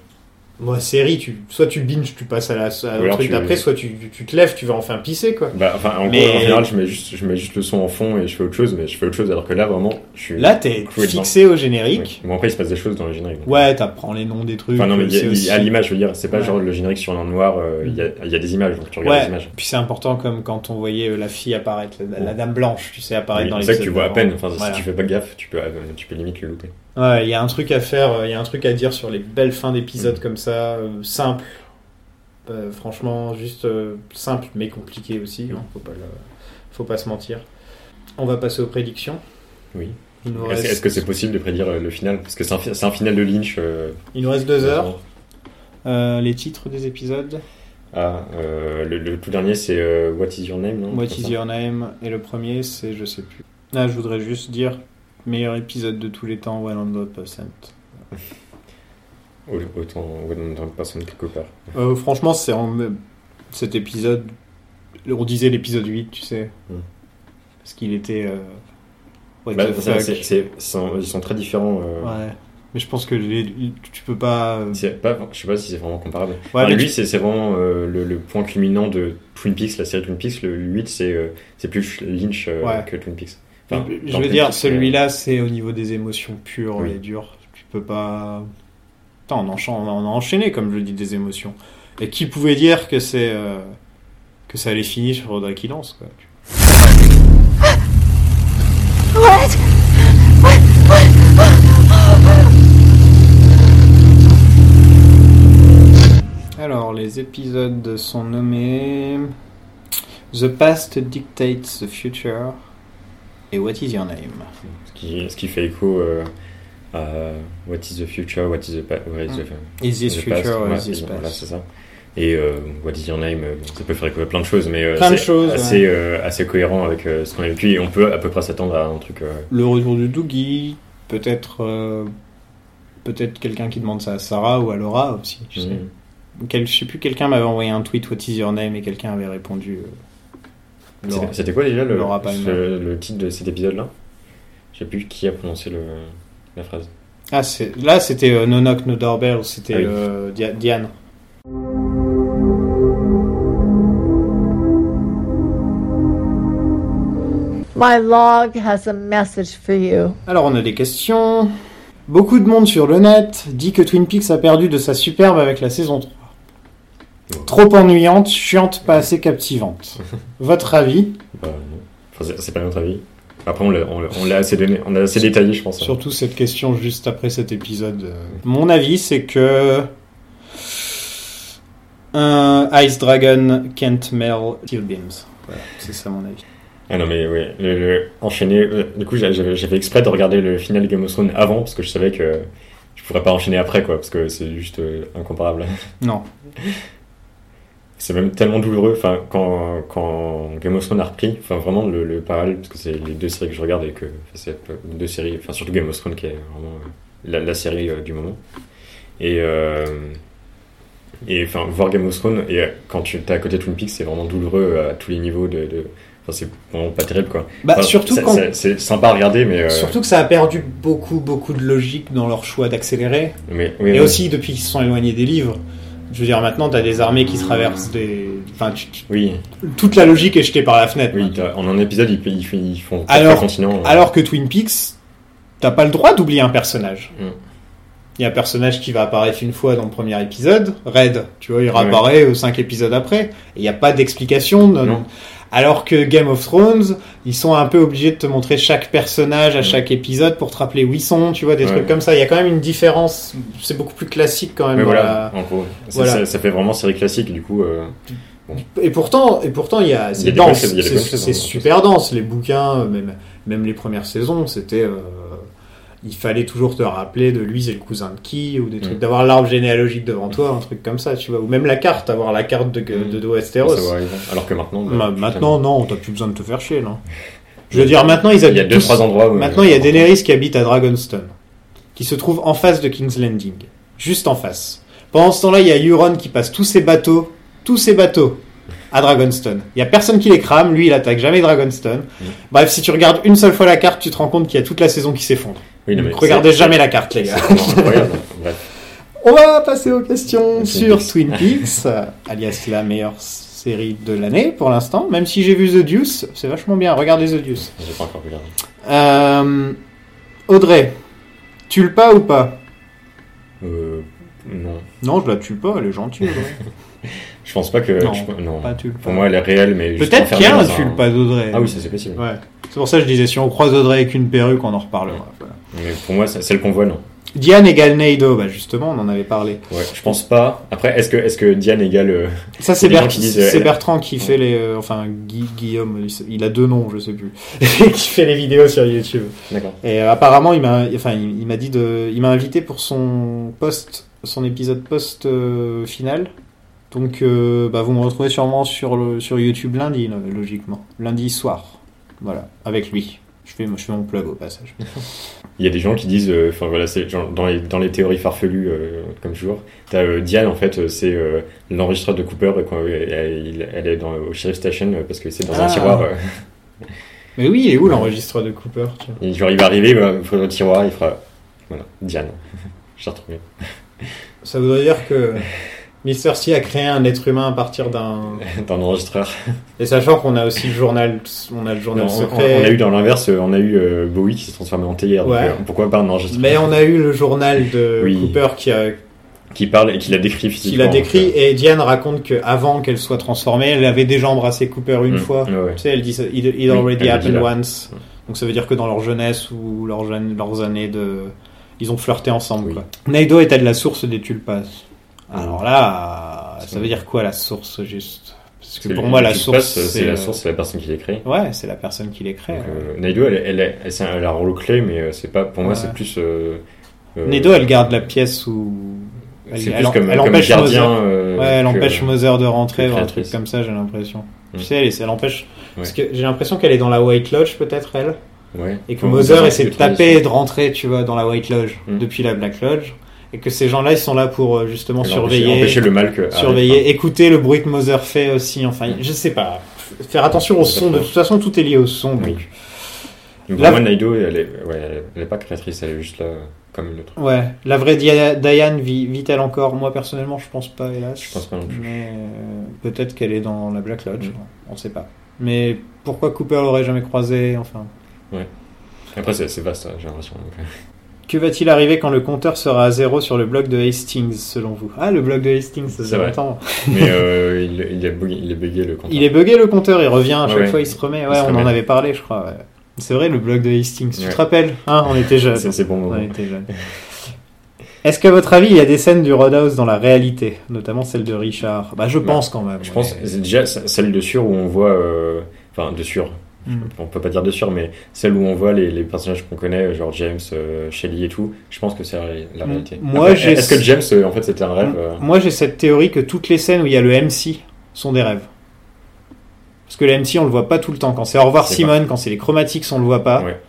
moi, série, tu soit tu binge, tu passes à la à Ou alors truc d'après, soit tu, tu te lèves, tu vas enfin pisser quoi. Bah, enfin, en, Mais- gros, en général, je mets juste, je mets juste le son en fond et je fais autre chose, mais je fais autre chose alors que là, vraiment, je suis. Là, t'es fixé au générique. Bon, après, il se passe des choses dans le générique. donc. Ouais, t'apprends les noms des trucs. Enfin, non, mais il y a- aussi- à l'image, je veux dire, c'est pas Ouais. genre le générique sur un noir, euh, il y, a, il y a des images, donc tu regardes Ouais, les images. puis c'est important comme quand on voyait euh, la fille apparaître, la, la Ouais. dame blanche, tu sais, apparaître Oui, dans les c'est ça que tu vois à peine, enfin, Voilà. si tu fais pas gaffe, tu peux, euh, tu peux limite le louper. Ouais, il y a un truc à faire, euh, il y a un truc à dire sur les belles fins d'épisodes Mm. comme ça, euh, simple. Euh, franchement, juste euh, simple mais compliqué aussi, hein, faut, pas le- faut pas se mentir. On va passer aux prédictions. Oui. Est-ce reste, est-ce que c'est possible de prédire euh, le final? Parce que c'est un, final de Lynch. il nous reste deux heures. Les titres des épisodes? Ah, le, le tout dernier, c'est What is your name, non? What is your name Et le premier, c'est je sais plus. Là, je voudrais juste dire meilleur épisode de tous les temps, 100%. Au- Autant, autant personne quelque part. Euh, franchement, c'est en cet épisode. On disait l'épisode 8, tu sais. Mm. Parce qu'il était. euh, what Bah, c'est- c'est- sont- ils sont très différents. euh, Ouais. Mais je pense que les- tu peux pas. euh, pas, je sais pas si c'est vraiment comparable. Ouais, Enfin, mais lui, tu- c'est vraiment euh, le, le point culminant de Twin Peaks, la série Twin Peaks. Le 8, c'est euh, plus Lynch euh, Ouais. que Twin Peaks. Je veux dire, celui-là, c'est au niveau des émotions pures Oui. et dures. Tu peux pas. Putain, on, enchaîne, on a enchaîné, comme je le dis, des émotions. Et qui pouvait dire que c'est. euh, que ça allait finir sur Audrey qui lance, quoi. Alors, les épisodes sont nommés The Past Dictates the Future et What is Your Name? Ce qui, ce qui fait écho euh, à What is the future, What is the past. What is the, Is this the past, future or ouais, is this Voilà, past? c'est ça. Et euh, What is your name euh, bon, Ça peut faire écho à plein de choses, mais euh, c'est assez, ouais. euh, assez cohérent avec euh, ce qu'on a vu. Puis on peut à peu près s'attendre à un truc. euh, Le retour de Doogie, peut-être euh, peut-être quelqu'un qui demande ça à Sarah ou à Laura aussi, tu sais. mhm. Quel, je sais plus, quelqu'un m'avait envoyé un tweet What is your name et quelqu'un avait répondu euh. C'était- quoi déjà le, ce- le titre de cet épisode-là? Je sais plus qui a prononcé le, la phrase. Ah, c'est- là c'était euh, No Knock No Doorbell, c'était Ah oui. euh, Dia- Diane. My log has a message for you. Alors on a des questions. Beaucoup de monde sur le net dit que Twin Peaks a perdu de sa superbe avec la saison 3. Trop ennuyante, chiante, pas assez captivante. Votre avis? Bah. Enfin, c'est- pas notre avis. Après, on l'a on l'a- on l'a assez, donné, on l'a assez détaillé, je pense. hein. Surtout cette question juste après cet épisode. euh. Mon avis, c'est que un Ice Dragon can't melt steel beams. Voilà, c'est ça mon avis. Ah non, mais ouais, le, le- enchaîner. euh, Du coup, j'avais exprès de regarder le final Game of Thrones avant, parce que je savais que je pourrais pas enchaîner après, quoi, parce que c'est juste euh, incomparable. Non. C'est même tellement douloureux, enfin, quand, quand Game of Thrones a repris, enfin, vraiment le, le parallèle, parce que c'est les deux séries que je regarde et que enfin, c'est deux séries, enfin, surtout Game of Thrones qui est vraiment euh, la, la série euh, du moment. Et, euh, et enfin, voir Game of Thrones, et quand tu es à côté de Twin Peaks, c'est vraiment douloureux à tous les niveaux de. de enfin, c'est vraiment pas terrible, quoi. Bah, Enfin, surtout quand- C'est sympa à regarder, mais. euh, Surtout que ça a perdu beaucoup, beaucoup de logique dans leur choix d'accélérer. mais oui, Et mais- aussi, depuis qu'ils se sont éloignés des livres, je veux dire, maintenant, t'as des armées qui se traversent des. Enfin, tu- tu- Oui, toute la logique est jetée par la fenêtre. oui, en un épisode, ils, ils, ils font Alors- continents. euh. Alors que Twin Peaks, t'as pas le droit d'oublier un personnage. Mm. Il y a un personnage qui va apparaître une fois dans le premier épisode, Red, tu vois, il Ouais. réapparaît euh, cinq épisodes après, il n'y a pas d'explication. de- Non. Alors que Game of Thrones, ils sont un peu obligés de te montrer chaque personnage à chaque épisode pour te rappeler où ils sont, tu vois, des Ouais. trucs comme ça. Il y a quand même une différence, c'est beaucoup plus classique quand même. Mais dans voilà, la- en gros, ça, Voilà. ça- ça fait vraiment série classique, du coup. euh, Et pourtant, et pourtant, il y a, c'est dense, c'est super dense. Les bouquins, même, même les premières saisons, c'était, euh, il fallait toujours te rappeler de lui, c'est le cousin de qui, ou des trucs, Mm. d'avoir l'arbre généalogique devant toi, un truc comme ça, tu vois, ou même la carte, avoir la carte de, Mm. de, de pour Westeros. Alors que maintenant. bah, maintenant, non, t'as plus besoin de te faire chier, non. Je veux dire, maintenant ils Il y a habitent deux, tous- trois endroits. où- Maintenant, il y a Daenerys qui habite à Dragonstone, qui se trouve en face de King's Landing, juste en face. Pendant ce temps-là, il y a Euron qui passe tous ses bateaux, tous ses bateaux à Dragonstone. Il y a personne qui les crame, lui il attaque jamais Dragonstone. Mm. Bref, si tu regardes une seule fois la carte, tu te rends compte qu'il y a toute la saison qui s'effondre. Oui, non, mais Donc, regardez jamais la carte, les gars. Bref. On va passer aux questions sur. Twin Peaks, alias la meilleure série de l'année pour l'instant. Même si j'ai vu The Deuce, c'est vachement bien. Regardez The Deuce. J'ai pas encore regardé. Euh, Audrey, tue le pas ou pas? Euh, non. Non, je la tue pas, elle est gentille. Je pense pas que. Non, je- non. pas. Pour moi, elle est réelle, mais. Peut-être qu'il y a un pas d'Audrey. Ah oui, ça c'est possible. Ouais. C'est pour ça que je disais, si on croise Audrey avec une perruque, on en reparlera. Voilà. Mais pour moi, c'est- celle qu'on voit, non. Diane égale Neido, bah justement, on en avait parlé. Ouais, je pense pas. Après, est-ce que, est-ce que Diane égale. euh, Ça, c'est Bert- euh, Bertrand qui fait les. euh, enfin, Guillaume, il a deux noms, je sais plus. qui fait les vidéos sur YouTube. D'accord. Et apparemment, il m'a, enfin, il, il dit de, il m'a invité pour son post, son épisode post euh, final. Donc, euh, bah, vous me retrouvez sûrement sur le, sur YouTube lundi, lo- logiquement, lundi soir. Voilà, avec lui. Je fais, je fais mon plug au passage. Il y a des gens qui disent, euh, enfin voilà, c'est dans les dans les théories farfelues euh, comme toujours. T'as euh, Diane en fait, euh, c'est euh, l'enregistreur de Cooper quand euh, elle, est dans au sheriff station euh, parce que c'est dans Ah. un tiroir. euh, Mais oui, il est où l'enregistreur de Cooper tiens et genre il va arriver, voilà, il fera le tiroir, il fera voilà Diane. Je l'ai retrouvé. Ça voudrait dire que Mr. C a créé un être humain à partir d'un. dans l'enregistreur. Et sachant qu'on a aussi le journal, on a le journal Non, secret. on a eu dans l'inverse, euh, on a eu euh, Bowie qui s'est transformé en théière. Ouais. euh, pourquoi pas un enregistreur Mais on a eu le journal de Oui. Cooper qui a qui parle et qui l'a décrit qui physiquement. l'a décrit et Diane raconte que avant qu'elle soit transformée, elle avait déjà embrassé Cooper une mm, fois. ouais. Tu sais, elle dit it, it Oui, already dit happened once. Donc ça veut dire que dans leur jeunesse ou leurs jeunes- leurs années de ils ont flirté ensemble Oui. quoi. Naido est-elle la source des tulpas Alors là, ça veut dire quoi la source juste? Parce que pour moi la source c'est la euh, source, c'est la personne qui l'a créé. Ouais, c'est la personne qui les crée. Euh, Naido, elle, elle, elle, elle a un rôle clé, mais euh, c'est pas, pour moi, Ouais. c'est plus. Euh, euh, Naido, elle garde la pièce où elle, c'est plus comme, elle comme empêche gardien. Mother- euh, Ouais, elle que- empêche Mother de rentrer ou un truc comme ça, j'ai l'impression. Mm. Tu sais, elle, elle empêche. Parce que j'ai l'impression qu'elle est dans la White Lodge, peut-être, elle. Ouais. Et que Mother essaie de taper et de rentrer, tu vois, dans la White Lodge, Mm. depuis la Black Lodge. Et que ces gens-là, ils sont là pour euh, justement empêcher- surveiller, Empêcher le mal que. surveiller, arrive, écouter le bruit que Mother fait aussi. Enfin, je sais pas. Faire attention au son. De toute façon, tout est lié au son. Donc. hein. Donc, moi, Naido, elle est, ouais, elle- est pas créatrice, elle est juste là euh, comme une autre. Ouais. La vraie Dia- Diane vit- vit-elle encore? Moi, personnellement, je pense pas, hélas. Je pense pas non plus. Mais euh, peut-être qu'elle est dans la Black Lodge. Mm. On sait pas. Mais pourquoi Cooper l'aurait jamais croisé Enfin? Après, c'est c'est vaste, j'ai l'impression. Que va-t-il arriver quand le compteur sera à zéro sur le bloc de Hastings, selon vous? Ah, le bloc de Hastings, ça fait longtemps. Mais euh, il, il, est bugué, il est bugué le compte. Il est bugué le compteur, il revient à chaque Ouais. fois, il se remet. Ouais, se on remet. en avait parlé, je crois. ouais. C'est vrai, le bloc de Hastings. Tu te rappelles hein, On était jeunes. C'est bon On était jeunes. Est-ce qu'à votre avis, il y a des scènes du Roadhouse dans la réalité, notamment celle de Richard? Bah, je Bah, pense quand même. Je pense déjà celle de sûr où on voit. euh, Enfin, de sûr. Mm. On peut pas dire de sûr, mais celle où on voit les, les personnages qu'on connaît, genre James, euh, Shelly et tout, je pense que c'est la, la Mm. réalité. Moi, Est-ce que James, euh, en fait, c'était un rêve euh, Moi, j'ai cette théorie que toutes les scènes où il y a le MC sont des rêves. Parce que le MC, on le voit pas tout le temps. Quand c'est Au revoir Simone, quand c'est les chromatiques, on le voit pas. Ouais.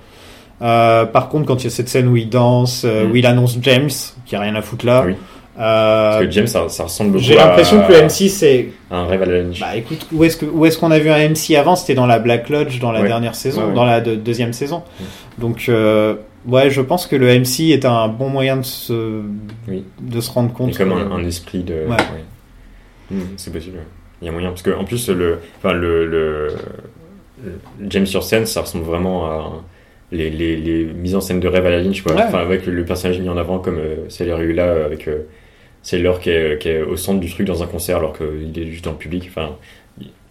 Euh, par contre, quand il y a cette scène où il danse, euh, Mm. où il annonce James, qui a rien à foutre là, Oui. Euh, Parce que James, ça, ça ressemble beaucoup j'ai à- l'impression que le MC, c'est. à un rêve à la Lynch. Bah écoute, où est-ce que où est-ce qu'on a vu un MC avant? C'était dans la Black Lodge, dans la Ouais. dernière saison, Ouais, ouais. dans la de- deuxième saison. Donc, euh, ouais, je pense que le MC est un bon moyen de se, Oui. de se rendre Et compte. comme que- un, un esprit de. Ouais. ouais. Mm, c'est possible. Il y a moyen. Parce que, en plus, le, enfin, le, le, le James sur scène, ça ressemble vraiment à les, les, les mises en scène de rêve à la Lynch, quoi. Ouais. Enfin, avec le, le personnage mis en avant, comme euh, Sailor là euh, avec euh, Sailor qui est, qui est au centre du truc dans un concert alors qu'il est juste dans le public. Enfin,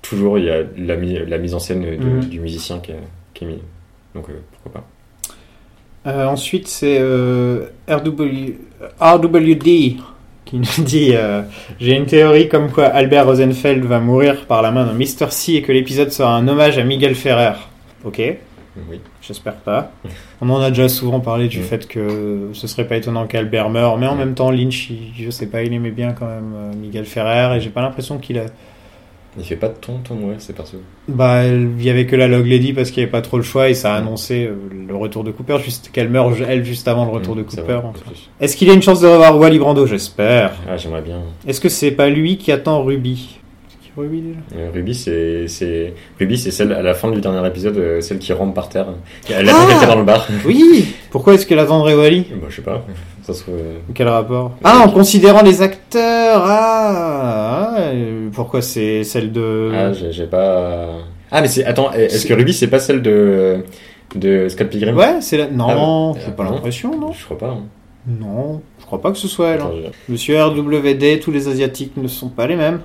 toujours, il y a la, la mise en scène de- Mhm. du musicien qui est, qui est. Donc, euh, pourquoi pas. Euh, ensuite, c'est euh, RW, RWD qui nous dit J'ai une théorie comme quoi Albert Rosenfeld va mourir par la main d'un Mr. C et que l'épisode sera un hommage à Miguel Ferrer. Ok, Oui. j'espère pas. On en a déjà souvent parlé du fait que ce serait pas étonnant qu'Albert meure, mais en même temps, Lynch, il- je sais pas, il aimait bien quand même euh, Miguel Ferrer et j'ai pas l'impression qu'il a. Il fait pas de ton, ton, ouais, c'est perso. Bah, il y avait que la Log Lady parce qu'il n'y avait pas trop le choix et ça a annoncé euh, le retour de Cooper, juste qu'elle meurt, elle, juste avant le retour Mmh, de c'est Cooper. en. Est-ce qu'il a une chance de revoir Wally Brando? J'espère. Ah, j'aimerais bien. Est-ce que c'est pas lui qui attend Ruby? Ruby déjà Euh, Ruby, c'est, c'est, Ruby, c'est celle, à la fin du dernier épisode, euh, celle qui rampe par terre. Elle attend Ah quelqu'un dans le bar. Oui Pourquoi est-ce qu'elle attendrait Wally? Bah, je sais pas. Ça se trouve, euh, Quel rapport? Ah, en considérant les acteurs Ah, ah, Pourquoi c'est celle de... Ah, j'ai, j'ai pas. Ah, mais c'est. Attends, est-ce C'est- que Ruby, c'est pas celle de. de Scott Pilgrim? Ouais, c'est la... Non, Ah, j'ai pas non. l'impression, non Je crois pas. hein. Non, crois pas que ce soit elle. hein. Attends, Monsieur RWD, tous les Asiatiques ne sont pas les mêmes.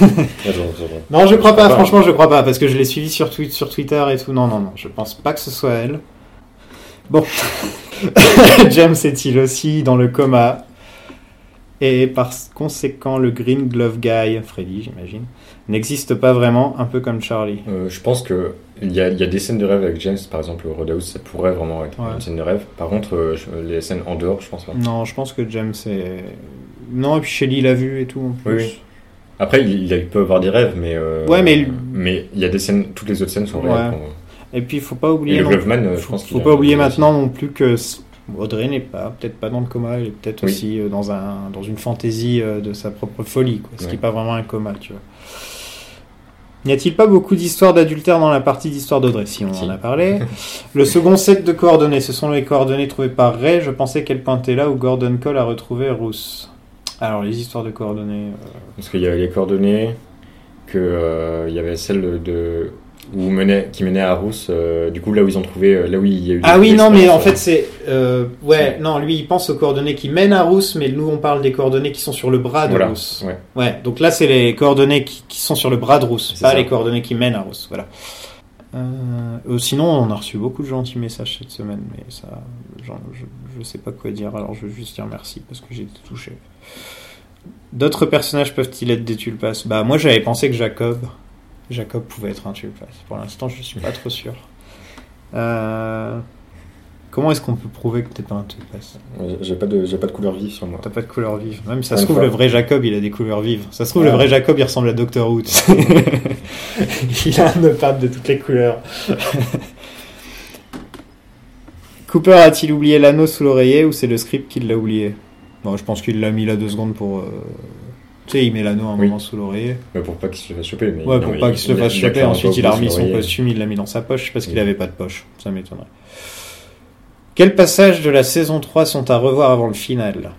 attends, attends. Non, je crois pas, franchement, je crois pas, parce que je l'ai suivi sur, tweet, sur Twitter et tout. Non, non, non, je pense pas que ce soit elle. Bon. James est-il aussi dans le coma? Et par conséquent, le Green Glove Guy, Freddy, j'imagine, n'existe pas vraiment, un peu comme Charlie. Euh, je pense que il y a, il y a des scènes de rêve avec James, par exemple, au Roadhouse, ça pourrait vraiment être Ouais. une scène de rêve. Par contre, euh, les scènes en dehors, je pense pas. Non, je pense que James est. Non, et puis Shelly l'a vu et tout en plus. Oui. Après, il, il il peut avoir des rêves, mais. euh, Ouais, mais- Mais il y a des scènes, toutes les autres scènes sont Ouais. réelles. Et puis, faut pas Et oublier. le non- Gloveman, euh, je faut, pense qu'il faut a- pas oublier il maintenant non plus que Audrey n'est pas, peut-être pas dans le coma, elle est peut-être Oui. aussi euh, dans, un, dans une fantaisie euh, de sa propre folie, quoi, ce qui n'est pas vraiment un coma, tu vois. N'y a-t-il pas beaucoup d'histoires d'adultère dans la partie d'histoire d'Audrey Si, on Si. en a parlé? le second set de coordonnées, ce sont les coordonnées trouvées par Ray. Je pensais qu'elle pointait là où Gordon Cole a retrouvé Rousse. Alors, les histoires de coordonnées. euh, Parce qu'il y avait les coordonnées, que euh, il y avait celle de où menait, qui menait à Rousse, euh, du coup là où ils ont trouvé, euh, là où il y a eu. Ah oui, non, mais en fait, c'est. euh, ouais, non, lui, il pense aux coordonnées qui mènent à Rousse, mais nous, on parle des coordonnées qui sont sur le bras de Voilà, Rousse. ouais. Ouais, donc là, c'est les coordonnées qui, qui sont sur le bras de Rousse, pas ça. les coordonnées qui mènent à Rousse. Voilà. Euh, sinon, on a reçu beaucoup de gentils messages cette semaine, mais ça. genre, je, je sais pas quoi dire, alors je veux juste dire merci parce que j'ai été touché. D'autres personnages peuvent-ils être des tulpas? Bah, moi, j'avais pensé que Jacob. Jacob pouvait être un tulpas. Pour l'instant, je suis pas trop sûr. Euh, Comment est-ce qu'on peut prouver que t'es pas un tulpas Ouais, J'ai pas de, j'ai pas de couleur vive sur moi. T'as pas de couleur vive. Même ça Une se trouve, fois. le vrai Jacob, il a des couleurs vives. Ça se trouve, Ouais. le vrai Jacob, il ressemble à Doctor Who. il a un notable de toutes les couleurs. Cooper a-t-il oublié l'anneau sous l'oreiller ou c'est le script qui l'a oublié? Bon, je pense qu'il l'a mis là deux secondes pour. euh, Tu sais, il met l'anneau un Oui. moment sous l'oreiller. Mais pour pas qu'il se fasse choper. Mais Ouais, non, pour pas qu'il se le fasse choper. Ensuite, il a remis son costume, il l'a mis dans sa poche parce qu'il Oui. avait pas de poche. Ça m'étonnerait. Quels passages de la saison 3 sont à revoir avant le final?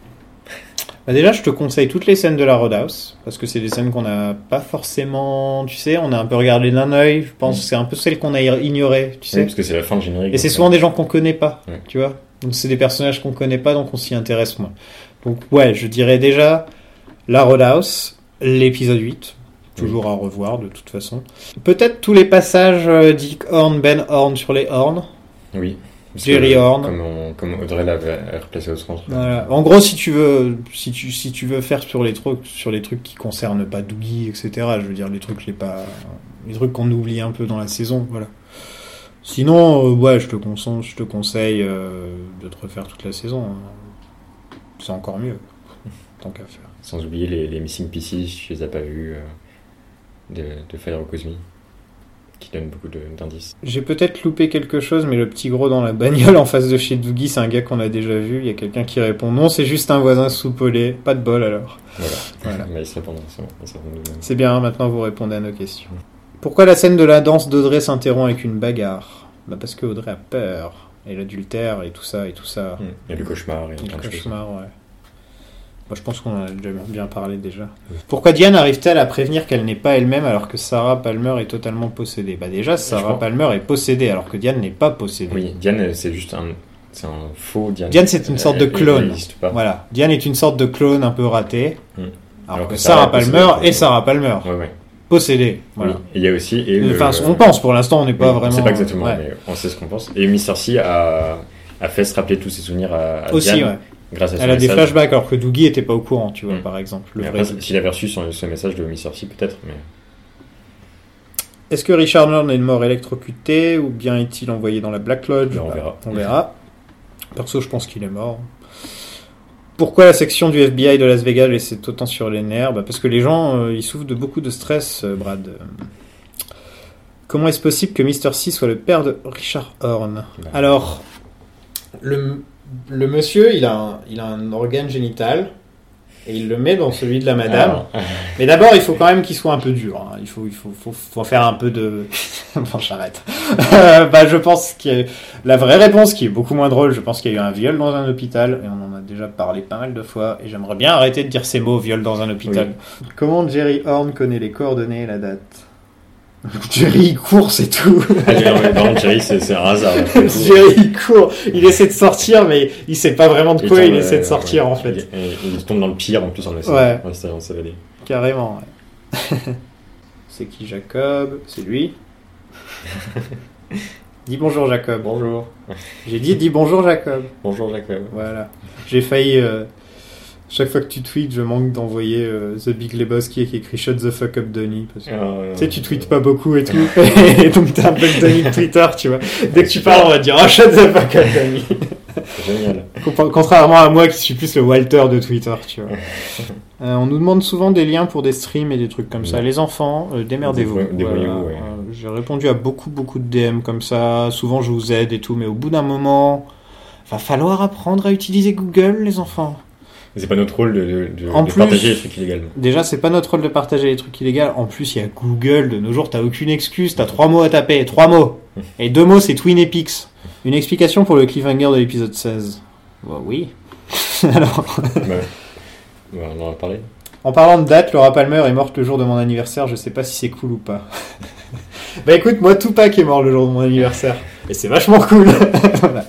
Bah déjà, je te conseille toutes les scènes de la Roadhouse, parce que c'est des scènes qu'on n'a pas forcément, tu sais, on a un peu regardé d'un œil, je pense Mm. que c'est un peu celles qu'on a ignorées, tu sais. Oui, parce que c'est la fin de générique. Et c'est souvent des gens qu'on connaît pas, Ouais. tu vois. Donc c'est des personnages qu'on connaît pas, donc on s'y intéresse moins. Donc ouais, je dirais déjà la Roadhouse, l'épisode 8, toujours à revoir de toute façon. Peut-être tous les passages euh, Dick Horn, Ben Horn sur les Horns. euh, Oui. Parce Jerry que, Horn. Comme, on- comme Audrey l'avait replacé au centre. Voilà. En gros, si tu veux, si tu, si tu veux faire sur les trucs, sur les trucs qui concernent pas Doogie, etc. Je veux dire les trucs les pas, les trucs qu'on oublie un peu dans la saison, voilà. Sinon, euh, ouais, je te conseille, je te conseille euh, de te refaire toute la saison. hein. C'est encore mieux, tant qu'à faire. Sans oublier les, les Missing Pieces, je les ai pas vus, euh, de, de Fire Cosmi, qui donnent beaucoup d'indices. J'ai peut-être loupé quelque chose, mais le petit gros dans la bagnole en face de chez Doogie, c'est un gars qu'on a déjà vu. Il y a quelqu'un qui répond non, c'est juste un voisin soupolé. Pas de bol alors. Voilà. Voilà. Mais ils se répondent, c'est bien, maintenant vous répondez à nos questions. Pourquoi la scène de la danse d'Audrey s'interrompt avec une bagarre? Bah parce que Audrey a peur. Et l'adultère et tout ça et tout ça. Mm. Il y a le cauchemar et Et le cauchemar, ouais. Moi, je pense qu'on en a déjà bien parlé déjà. Pourquoi Diane arrive-t-elle à prévenir qu'elle n'est pas elle-même alors que Sarah Palmer est totalement possédée? Bah déjà, Sarah Palmer est possédée alors que Diane n'est pas possédée. Oui, Diane, c'est juste un, c'est un faux Diane. Diane, c'est une sorte de clone. pas. Voilà. Diane est une sorte de clone un peu raté. Mm. Alors, Alors que que Sarah Palmer est Sarah Palmer. Ouais, ouais. Possédée. Voilà. Oui. Et il y a aussi. Et le- Enfin, on pense pour l'instant, on n'est pas Oui, vraiment. Sait pas exactement, Ouais. mais on sait ce qu'on pense. Et Mr. C a, a fait se rappeler tous ses souvenirs à, à Aussi, Diane ouais. Grâce à Elle a des flashbacks alors que Doogie était pas au courant, tu vois, Mm. par exemple. Le Mais vrai après, s'il avait reçu son, ce message de Mr. C, peut-être. Mais... Est-ce que Richard Norton est mort électrocuté ou bien est-il envoyé dans la Black Lodge? Ben, on verra. On verra. Perso, je pense qu'il est mort. Pourquoi la section du FBI de Las Vegas laissait autant sur les nerfs? Bah, Parce que les gens, euh, ils souffrent de beaucoup de stress, euh, Brad. Comment est-ce possible que Mr. C soit le père de Richard Horn? Bah. Alors, le, le monsieur, il a, un, il a un organe génital et il le met dans celui de la madame. Alors, Mais d'abord, il faut quand même qu'il soit un peu dur. hein. Il faut, il faut, faut, faut faire un peu de. bon, j'arrête. Euh, bah, je pense que la vraie réponse, qui est beaucoup moins drôle, je pense qu'il y a eu un viol dans un hôpital et on en a déjà parlé pas mal de fois. Et j'aimerais bien arrêter de dire ces mots, viol dans un hôpital. Comment Jerry Horn connaît les coordonnées et la date? Jerry il court, c'est tout. Ah, non, mais par contre, Jerry, c'est c'est un hasard. Jerry il court, il essaie de sortir, mais il sait pas vraiment de quoi il, tombe, essaie de sortir ouais. en fait. Il, il tombe dans le pire en plus en essayant Ouais. en essayant de s'évader. Carrément, ouais. c'est qui Jacob? C'est lui? dis bonjour Jacob. Bonjour. J'ai dit dis bonjour Jacob. Bonjour Jacob. Voilà. J'ai failli. euh, chaque fois que tu tweets, je manque d'envoyer euh, The Big Lebowski qui écrit Shut the fuck up Donny. Parce que, Euh, tu sais, tu tweets pas beaucoup et tout. et donc t'es un peu le Donny de Twitter, tu vois. Dès que tu parles, on va dire oh, Shut the fuck up Donny. Génial. Contrairement à moi qui suis plus le Walter de Twitter, tu vois. Euh, on nous demande souvent des liens pour des streams et des trucs comme ça. Les enfants, euh, démerdez-vous. Dévoyez-vous, ouais. J'ai répondu à beaucoup, beaucoup de DM comme ça. Souvent, je vous aide et tout, mais au bout d'un moment, va falloir apprendre à utiliser Google, les enfants. C'est pas notre rôle de, En de plus- partager les trucs illégalement. Déjà, c'est pas notre rôle de partager les trucs illégaux. En plus, il y a Google. De nos jours, t'as aucune excuse. T'as trois mots à taper. Trois mots. Et deux mots, c'est Twin Epics. Une explication pour le cliffhanger de l'épisode 16. Bah oui. Alors. Bah, bah, on en a parlé. En parlant de date, Laura Palmer est morte le jour de mon anniversaire. Je sais pas si c'est cool ou pas. bah écoute, moi Tupac est mort le jour de mon anniversaire. Et c'est vachement cool. Voilà.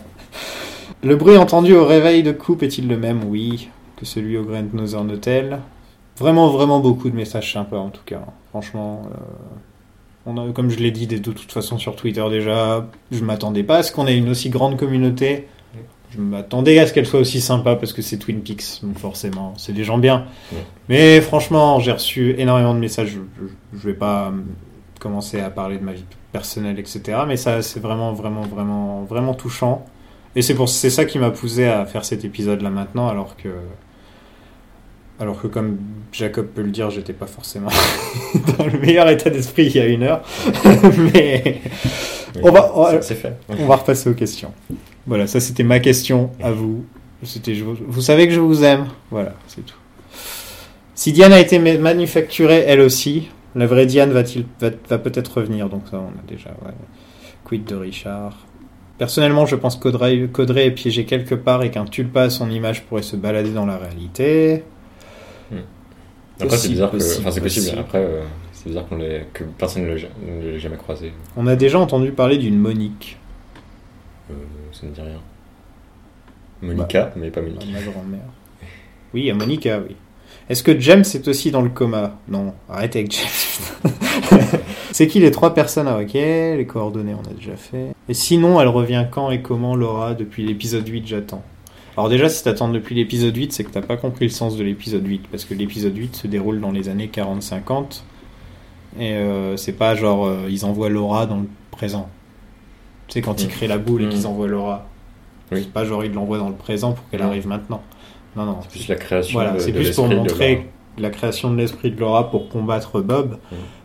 Le bruit entendu au réveil de coupe est-il le même? Oui. Que celui au Grand Northern Hotel. Vraiment, vraiment beaucoup de messages sympas en tout cas. Franchement. euh, On a, comme je l'ai dit de toute façon sur Twitter déjà, je m'attendais pas à ce qu'on ait une aussi grande communauté. Je m'attendais à ce qu'elle soit aussi sympa parce que c'est Twin Peaks, donc forcément, c'est des gens bien. Ouais. Mais franchement, j'ai reçu énormément de messages. Je, je vais pas euh, commencer à parler de ma vie personnelle, etc. Mais ça, c'est vraiment, vraiment, vraiment, vraiment touchant. Et c'est pour, c'est ça qui m'a poussé à faire cet épisode-là maintenant, alors que, alors que comme Jacob peut le dire, j'étais pas forcément dans le meilleur état d'esprit il y a une heure. Mais On va- on va- fait. on va repasser aux questions. Voilà, ça c'était ma question à vous. C'était, vous, vous savez que je vous aime. Voilà, c'est tout. Si Diane a été ma- manufacturée elle aussi, la vraie Diane va-t-il, va, va peut-être revenir. Donc ça, on a déjà. Ouais. Quid de Richard? Personnellement, je pense qu'Audrey est piégée quelque part et qu'un tulpa à son image pourrait se balader dans la réalité. Après, c'est Possible, bizarre que. possible, Enfin, c'est possible. possible. Après, euh, c'est bizarre qu'on que personne ne l'ait jamais croisé. On a déjà entendu parler d'une Monique. Euh, ça ne dit rien. Monica, mais pas Monique. Ma grand-mère. Oui, il y a Monica, oui. Est-ce que James est aussi dans le coma? Non, arrêtez avec James. C'est qui les trois personnes Ah, ok, les coordonnées, on a déjà fait. Et sinon, elle revient quand et comment, Laura Depuis l'épisode 8, j'attends? Alors déjà, si t'attends depuis l'épisode 8, c'est que t'as pas compris le sens de l'épisode 8, parce que l'épisode 8 se déroule dans les années 40-50, et euh, c'est pas genre, euh, ils envoient Laura dans le présent. Tu sais, quand ils Mm. créent la boule et qu'ils envoient Laura. Oui. C'est pas genre, ils l'envoient dans le présent pour qu'elle Non. arrive maintenant. Non, non. C'est plus la création. Voilà, de- c'est plus pour montrer la création de l'esprit de Laura pour combattre Bob.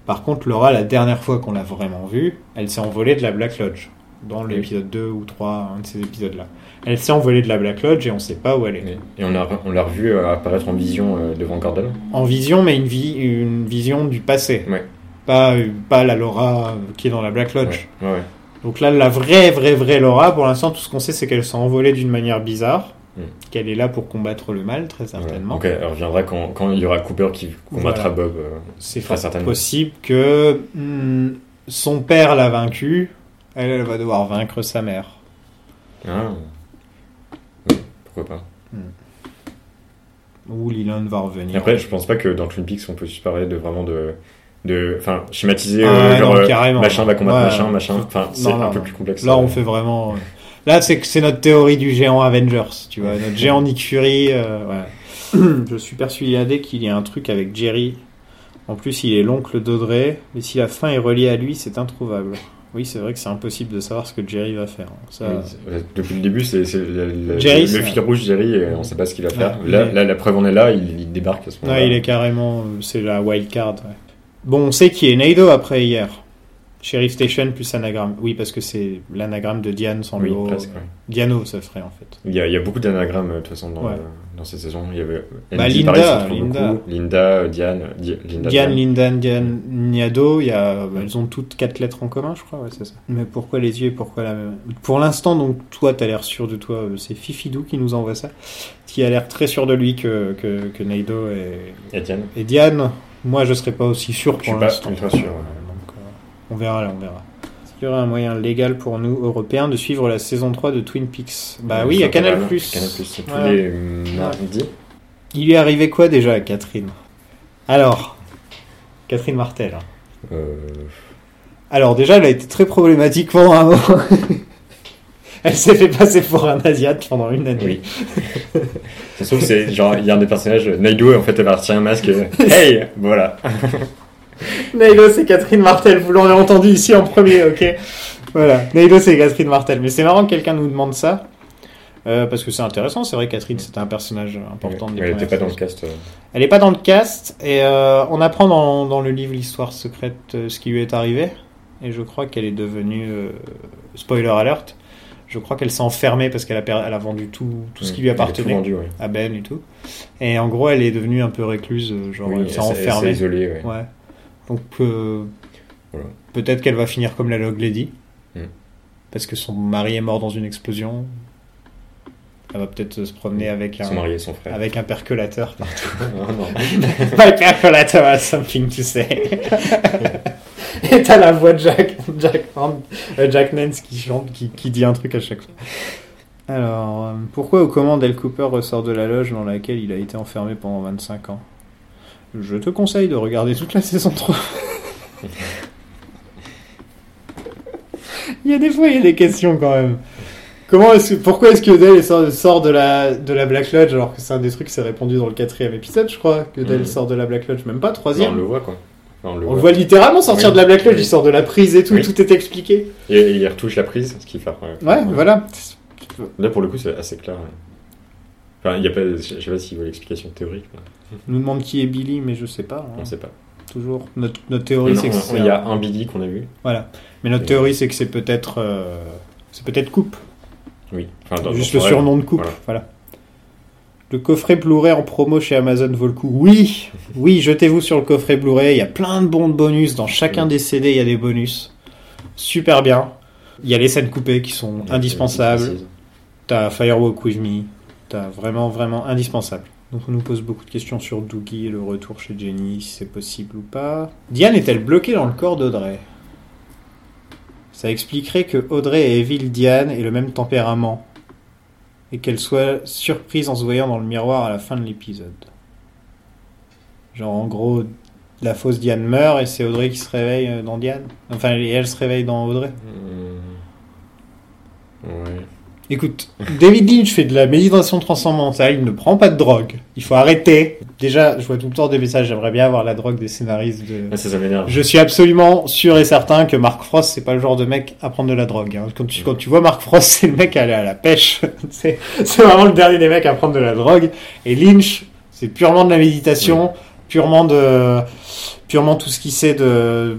Par contre, Laura, la dernière fois qu'on l'a vraiment vue, elle s'est envolée de la Black Lodge. Dans Oui. l'épisode 2 ou 3, un de ces épisodes-là. Elle s'est envolée de la Black Lodge et on sait pas où elle est. Et et on l'a on l'a revu euh, apparaître en vision euh, devant Gordon. En vision, mais une, vie, une vision du passé. Ouais. Pas, pas la Laura qui est dans la Black Lodge. Ouais. Donc là, la vraie, vraie, vraie Laura, pour l'instant, tout ce qu'on sait, c'est qu'elle s'est envolée d'une manière bizarre. Mm. Qu'elle est là pour combattre le mal, très certainement. Donc elle reviendra quand, quand il y aura Cooper qui combattra Voilà. Bob. euh, C'est Très fort certainement. possible que hmm, son père l'a vaincu, elle, elle va devoir vaincre sa mère. Ah. Oui, pourquoi pas. Ou Leland va revenir. Et après, je pense pas que dans Twin Peaks, on peut se parler de vraiment de. de enfin, schématiser, Ah euh, ouais, genre, non, euh, carrément. machin va combattre Ouais. machin, machin. Enfin, c'est un non, peu non. plus complexe. Là, euh. on fait vraiment. Là, c'est c'est notre théorie du géant Avengers, tu vois, notre géant Nick Fury. euh, ouais. Je suis persuadé qu'il y a un truc avec Jerry. En plus, il est l'oncle d'Audrey, mais si la fin est reliée à lui, c'est introuvable. Oui, c'est vrai que c'est impossible de savoir ce que Jerry va faire. Ça... Oui, c'est- depuis le début, c'est le, fil rouge Jerry, et on sait pas ce qu'il va faire. Ouais, là, il est- là, la preuve en est là, il, il débarque à ce moment-là. Ouais, il est carrément. C'est la wild card. ouais. Bon, on sait qui est Naido après hier. Sheriff Station plus anagramme. Oui, parce que c'est l'anagramme de Diane sans Oui, le O. presque, ouais. Diano, ça ferait en fait. Il y, a, il y a beaucoup d'anagrammes, euh, de toute façon, dans, Ouais. dans cette saison. Il y avait Bah, Andy, Linda, pareil, s'en trouve Linda. beaucoup. Linda, euh, Diane, Di- Linda, Diane, Lindan, Diane, Niado, il y a, elles ont toutes quatre lettres en commun, je crois, ouais, c'est ça. Mais pourquoi les yeux et pourquoi la même? Pour l'instant, donc, toi, t'as l'air sûr de toi, euh, c'est Fifidou qui nous envoie ça, qui a l'air très sûr de lui que, que, que Naido et, Et Diane. et Diane. Moi, je serais pas aussi sûr Je suis pour pas l'instant. ultra sûr. ouais. Donc, euh, on verra là, on verra. Est-ce qu'il y aurait un moyen légal pour nous, Européens, de suivre la saison 3 de Twin Peaks? Bah oui, il y a Enfin, Canal+. Canal+, Canal+, c'est tous Voilà. les mardis. Il lui est arrivé quoi déjà à Catherine? Alors, Catherine Martel. hein. Euh, Alors déjà, elle a été très problématique pendant un moment. elle s'est fait passer pour un Asiate pendant une année. Oui. Ça se trouve, c'est genre, il y a un des personnages, Naido, et en fait, elle va retirer un masque et Hey Voilà. Nailo, c'est Catherine Martel. Vous l'aurez entendu ici en premier, ok Voilà. Nailo, c'est Catherine Martel. Mais c'est marrant que quelqu'un nous demande ça. euh, parce que c'est intéressant, c'est vrai, Catherine, c'était un personnage important. des elle premières était pas dans le cast. euh. Elle est pas dans le cast, et euh, on apprend dans, dans le livre L'histoire secrète ce qui lui est arrivé. Et je crois qu'elle est devenue. spoiler alert. Je crois qu'elle s'est enfermée parce qu'elle a, per- elle a vendu tout, tout ce qui lui a tout appartenait vendu, ouais. à Ben et tout. Et en gros, elle est devenue un peu récluse, genre Oui, elle s'est s'est- elle s'est enfermée. isolée, ouais. Ouais. Donc euh, Voilà. peut-être qu'elle va finir comme la Log Lady. Mm. Parce que son mari est mort dans une explosion. Elle va peut-être se promener avec Son un, mari et son frère. avec un percolateur. Ah, non. My percolator has something to say. Et t'as la voix de Jack, Jack, euh, Jack Nance qui chante, qui, qui dit un truc à chaque fois. Alors, euh, pourquoi ou comment Del Cooper ressort de la loge dans laquelle il a été enfermé pendant 25 ans? Je te conseille de regarder toute la saison 3. il y a des fois, il y a des questions quand même. Comment est-ce que, pourquoi est-ce que Del sort, sort de la, de la Black Lodge alors que c'est un des trucs qui s'est répandu dans le quatrième épisode, je crois, que Del Mhm. sort de la Black Lodge, même pas Non, troisième. on le voit, quoi. On le On voit littéralement sortir Oui. de la Black Lodge, Oui. il sort de la prise et tout, Oui. tout est expliqué. Et il retouche la prise, ce qui fait. Ouais, voilà. Là, pour le coup, c'est assez clair. ouais. Enfin, il y a pas, je sais pas s'il veut l'explication théorique. mais On nous demande qui est Billy, mais je sais pas. hein. On sait pas. Toujours. Notre, notre théorie, c'est que c'est. il y a un Billy qu'on a vu. Voilà. Mais notre théorie, c'est que c'est peut-être. euh, C'est peut-être Coupe. Oui. Enfin, dans- Juste le surnom de Coupe. Voilà. Voilà. Le coffret Blu-ray en promo chez Amazon vaut le coup. Oui, oui, jetez-vous sur le coffret Blu-ray. Il y a plein de bons bonus. Dans chacun Oui. des CD, il y a des bonus. Super bien. Il y a les scènes coupées qui sont indispensables. T'as Firewalk With Me, t'as vraiment, vraiment indispensable. Donc on nous pose beaucoup de questions sur Doogie et le retour chez Jenny, si c'est possible ou pas. Diane est-elle bloquée dans le corps d'Audrey? Ça expliquerait que Audrey et Evil Diane aient le même tempérament. Et qu'elle soit surprise en se voyant dans le miroir à la fin de l'épisode. Genre en gros, la fausse Diane meurt et c'est Audrey qui se réveille euh, dans Diane? Enfin, elle se réveille dans Audrey? Hmm. Ouais. Écoute, David Lynch fait de la méditation transcendantale, il ne prend pas de drogue. Il faut arrêter. Déjà, je vois tout le temps des messages, j'aimerais bien avoir la drogue des scénaristes de... Ah, ça, ça m'énerve. Je suis absolument sûr et certain que Mark Frost, c'est pas le genre de mec à prendre de la drogue. hein. Quand, tu, quand tu vois Mark Frost, c'est le mec à aller à la pêche. c'est c'est vraiment le dernier des mecs à prendre de la drogue. Et Lynch, c'est purement de la méditation, purement de, purement tout ce qu'il sait de,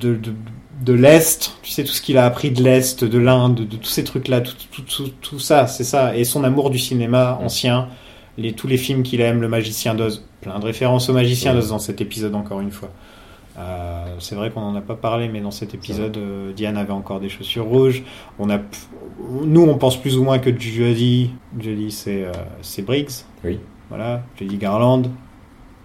de, de, de l'Est. Tu sais, tout ce qu'il a appris de l'Est, de l'Inde, de, tous ces trucs-là, tout, tout, tout, tout ça, c'est ça. Et son amour du cinéma ancien, les, tous les films qu'il aime, Le Magicien d'Oz, plein de références au Magicien d'Oz dans cet épisode encore une fois. Euh, c'est vrai qu'on n'en a pas parlé, mais dans cet épisode, euh, Diane avait encore des chaussures rouges. On a, nous, on pense plus ou moins que Jodie, Jodie, c'est euh, c'est Briggs. Oui. Voilà, Jodie Garland.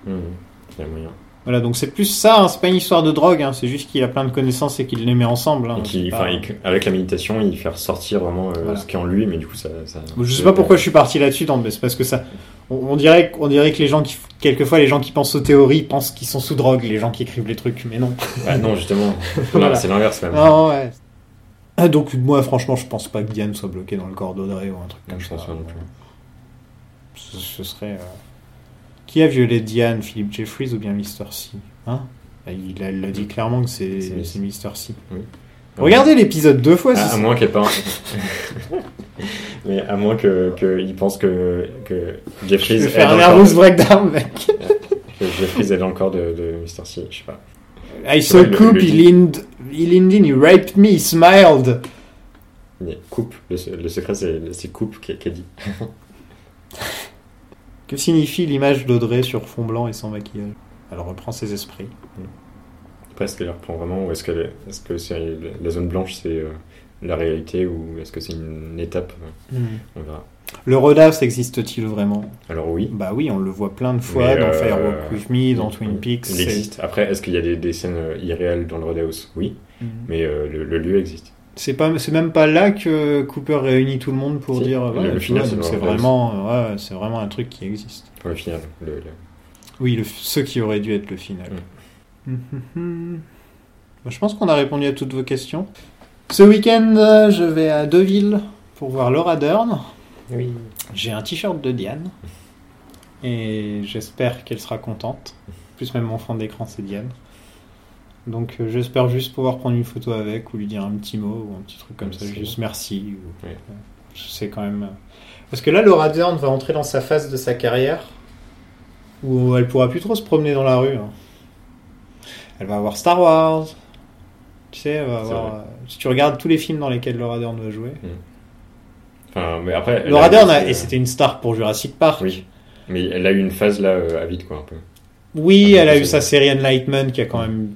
Y a moyen. Voilà, donc c'est plus ça. hein, c'est pas une histoire de drogue. hein, c'est juste qu'il a plein de connaissances et qu'il les met ensemble. hein, pas- avec la méditation, il fait ressortir vraiment euh, Voilà. ce qui est en lui, mais du coup, ça. ça Je sais pas pourquoi je suis parti là-dessus, non, mais c'est parce que ça. On, on dirait, on dirait que les gens qui, quelquefois, les gens qui pensent aux théories pensent qu'ils sont sous drogue, les gens qui écrivent les trucs, mais non. Bah, non, justement. Voilà. Non, c'est l'inverse même. Ah ouais. Ah, donc moi, franchement, je pense pas que Diane soit bloquée dans le corps d'Audrey ou un truc comme Je ça. pense pas non plus. Ce, ce serait. euh, Qui a violé Diane, Philippe Jeffries ou bien Mr. C Hein? Bah, il a- il l'a dit clairement que c'est Mr. C. Oui. Regardez l'épisode deux fois. À, si à moins qu'elle pas. Mais à moins que, que il pense que, que Je Jeffries vais est faire un breakdown, mec. que Jeffries est dans le corps de, de Mr. C, je sais pas. I saw le- Coop, he leaned, he leaned in, he raped me, he smiled. Mais coupe, le, le secret c'est c'est coupe qui qui a dit. Que signifie l'image d'Audrey sur fond blanc et sans maquillage? Elle reprend ses esprits. Après, est-ce qu'elle reprend vraiment ou est-ce que, est-ce que c'est, la zone blanche c'est euh, la réalité ou est-ce que c'est une étape? Euh, On verra. Le Rodas existe-t-il vraiment? Alors oui. Bah oui, on le voit plein de fois Mais, dans euh, Firewalk With Me, dans Twin Peaks. Il existe. Après, est-ce qu'il y a des, des scènes euh, irréelles dans le Roadhouse Oui, Mhm. mais euh, le, le lieu existe. C'est pas, c'est même pas là que Cooper réunit tout le monde pour Si, dire. le- ouais, le final, c'est Roadhouse. vraiment, ouais, c'est vraiment un truc qui existe. Pour le final. Le, le- Oui, le, ce qui aurait dû être le final. Mm. Mhm. Bah, Je pense qu'on a répondu à toutes vos questions. Ce week-end, euh, je vais à Deauville pour voir Laura Dern. Oui. J'ai un t-shirt de Diane et j'espère qu'elle sera contente. En plus, même mon fond d'écran, c'est Diane. Donc, euh, j'espère juste pouvoir prendre une photo avec ou lui dire un petit mot ou un petit truc comme ça, juste merci. ou- Oui. Je sais quand même. euh, Parce que là, Laura Dern va entrer dans sa phase de sa carrière où elle pourra plus trop se promener dans la rue. hein. Elle va avoir Star Wars. Tu sais, elle va C'est avoir. euh, Si tu regardes tous les films dans lesquels Laura Dern va jouer. Enfin, mais après. Laura Dern, a- c'est- et c'était une star pour Jurassic Park. Oui. Mais elle a eu une phase là euh, à vide quoi un peu. Oui, elle a c'est- eu sa série Enlightenment qui a quand même.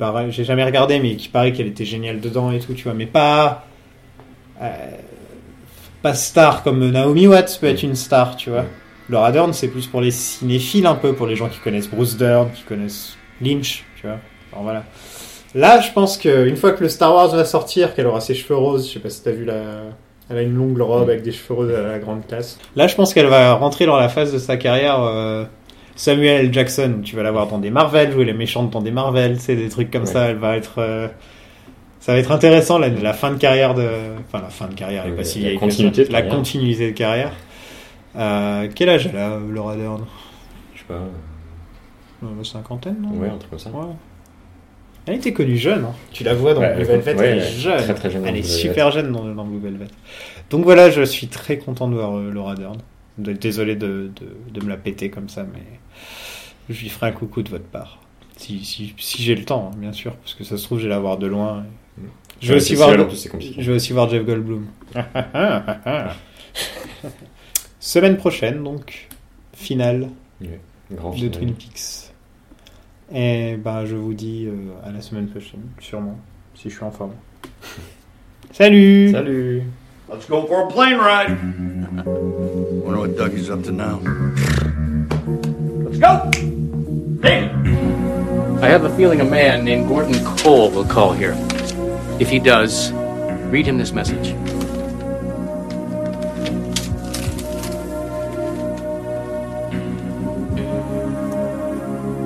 Paraît. J'ai jamais regardé, mais qui paraît qu'elle était géniale dedans et tout, tu vois. Mais pas. euh, pas star comme Naomi Watts peut être une star, tu vois. Laura Dern, c'est plus pour les cinéphiles un peu, pour les gens qui connaissent Bruce Dern, qui connaissent Lynch, tu vois. Alors voilà. Là, je pense qu'une fois que le Star Wars va sortir, qu'elle aura ses cheveux roses, je sais pas si t'as vu la. Elle a une longue robe avec des cheveux roses à la grande classe. Là, je pense qu'elle va rentrer dans la phase de sa carrière euh, Samuel L. Jackson. Tu vas la voir dans des Marvel, jouer les méchantes dans des Marvel, c'est des trucs comme Ouais. ça. Elle va être. euh, Ça va être intéressant la, la fin de carrière de. Enfin, la fin de carrière, elle est La- pas si la continuité de La carrière. continuité de carrière. Euh, quel âge elle a, Laura Dern? Je sais pas. euh, Euh, La cinquantaine, non? Ouais, un truc comme ça. Ouais. Elle était connue jeune. hein. Tu la vois dans Ouais, Blue elle- Velvet, ouais, elle est jeune. très, très jeune dans elle est super jeune dans, dans Blue Velvet. Donc voilà, je suis très content de voir euh, Laura Dern. Désolé de, de, de me la péter comme ça, mais je lui ferai un coucou de votre part. Si, si, si j'ai le temps, hein, bien sûr, parce que ça se trouve, je vais la voir de loin. Je vais Ouais, aussi voir, je vais aussi Jeff Goldblum. Semaine prochaine, donc, finale Grand de. Twin Peaks. Et ben, je vous dis euh, à la semaine prochaine, sûrement, si je suis en forme. Salut Salut Let's go for a plane ride. Wonder what Doug is up to now. Let's go. Hey. I have a feeling a man named Gordon Cole will call here. If he does, read him this message.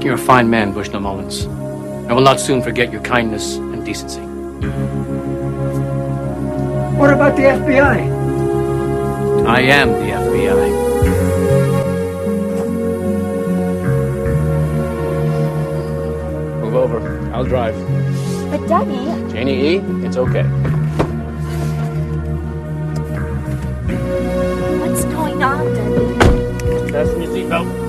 You're a fine man, Bushnell Mullins. I will not soon forget your kindness and decency. What about the FBI? I am the FBI. Move over. I'll drive. But Daddy, Janie E., it's okay. what's going on, Daddy? Fasten your seatbelt.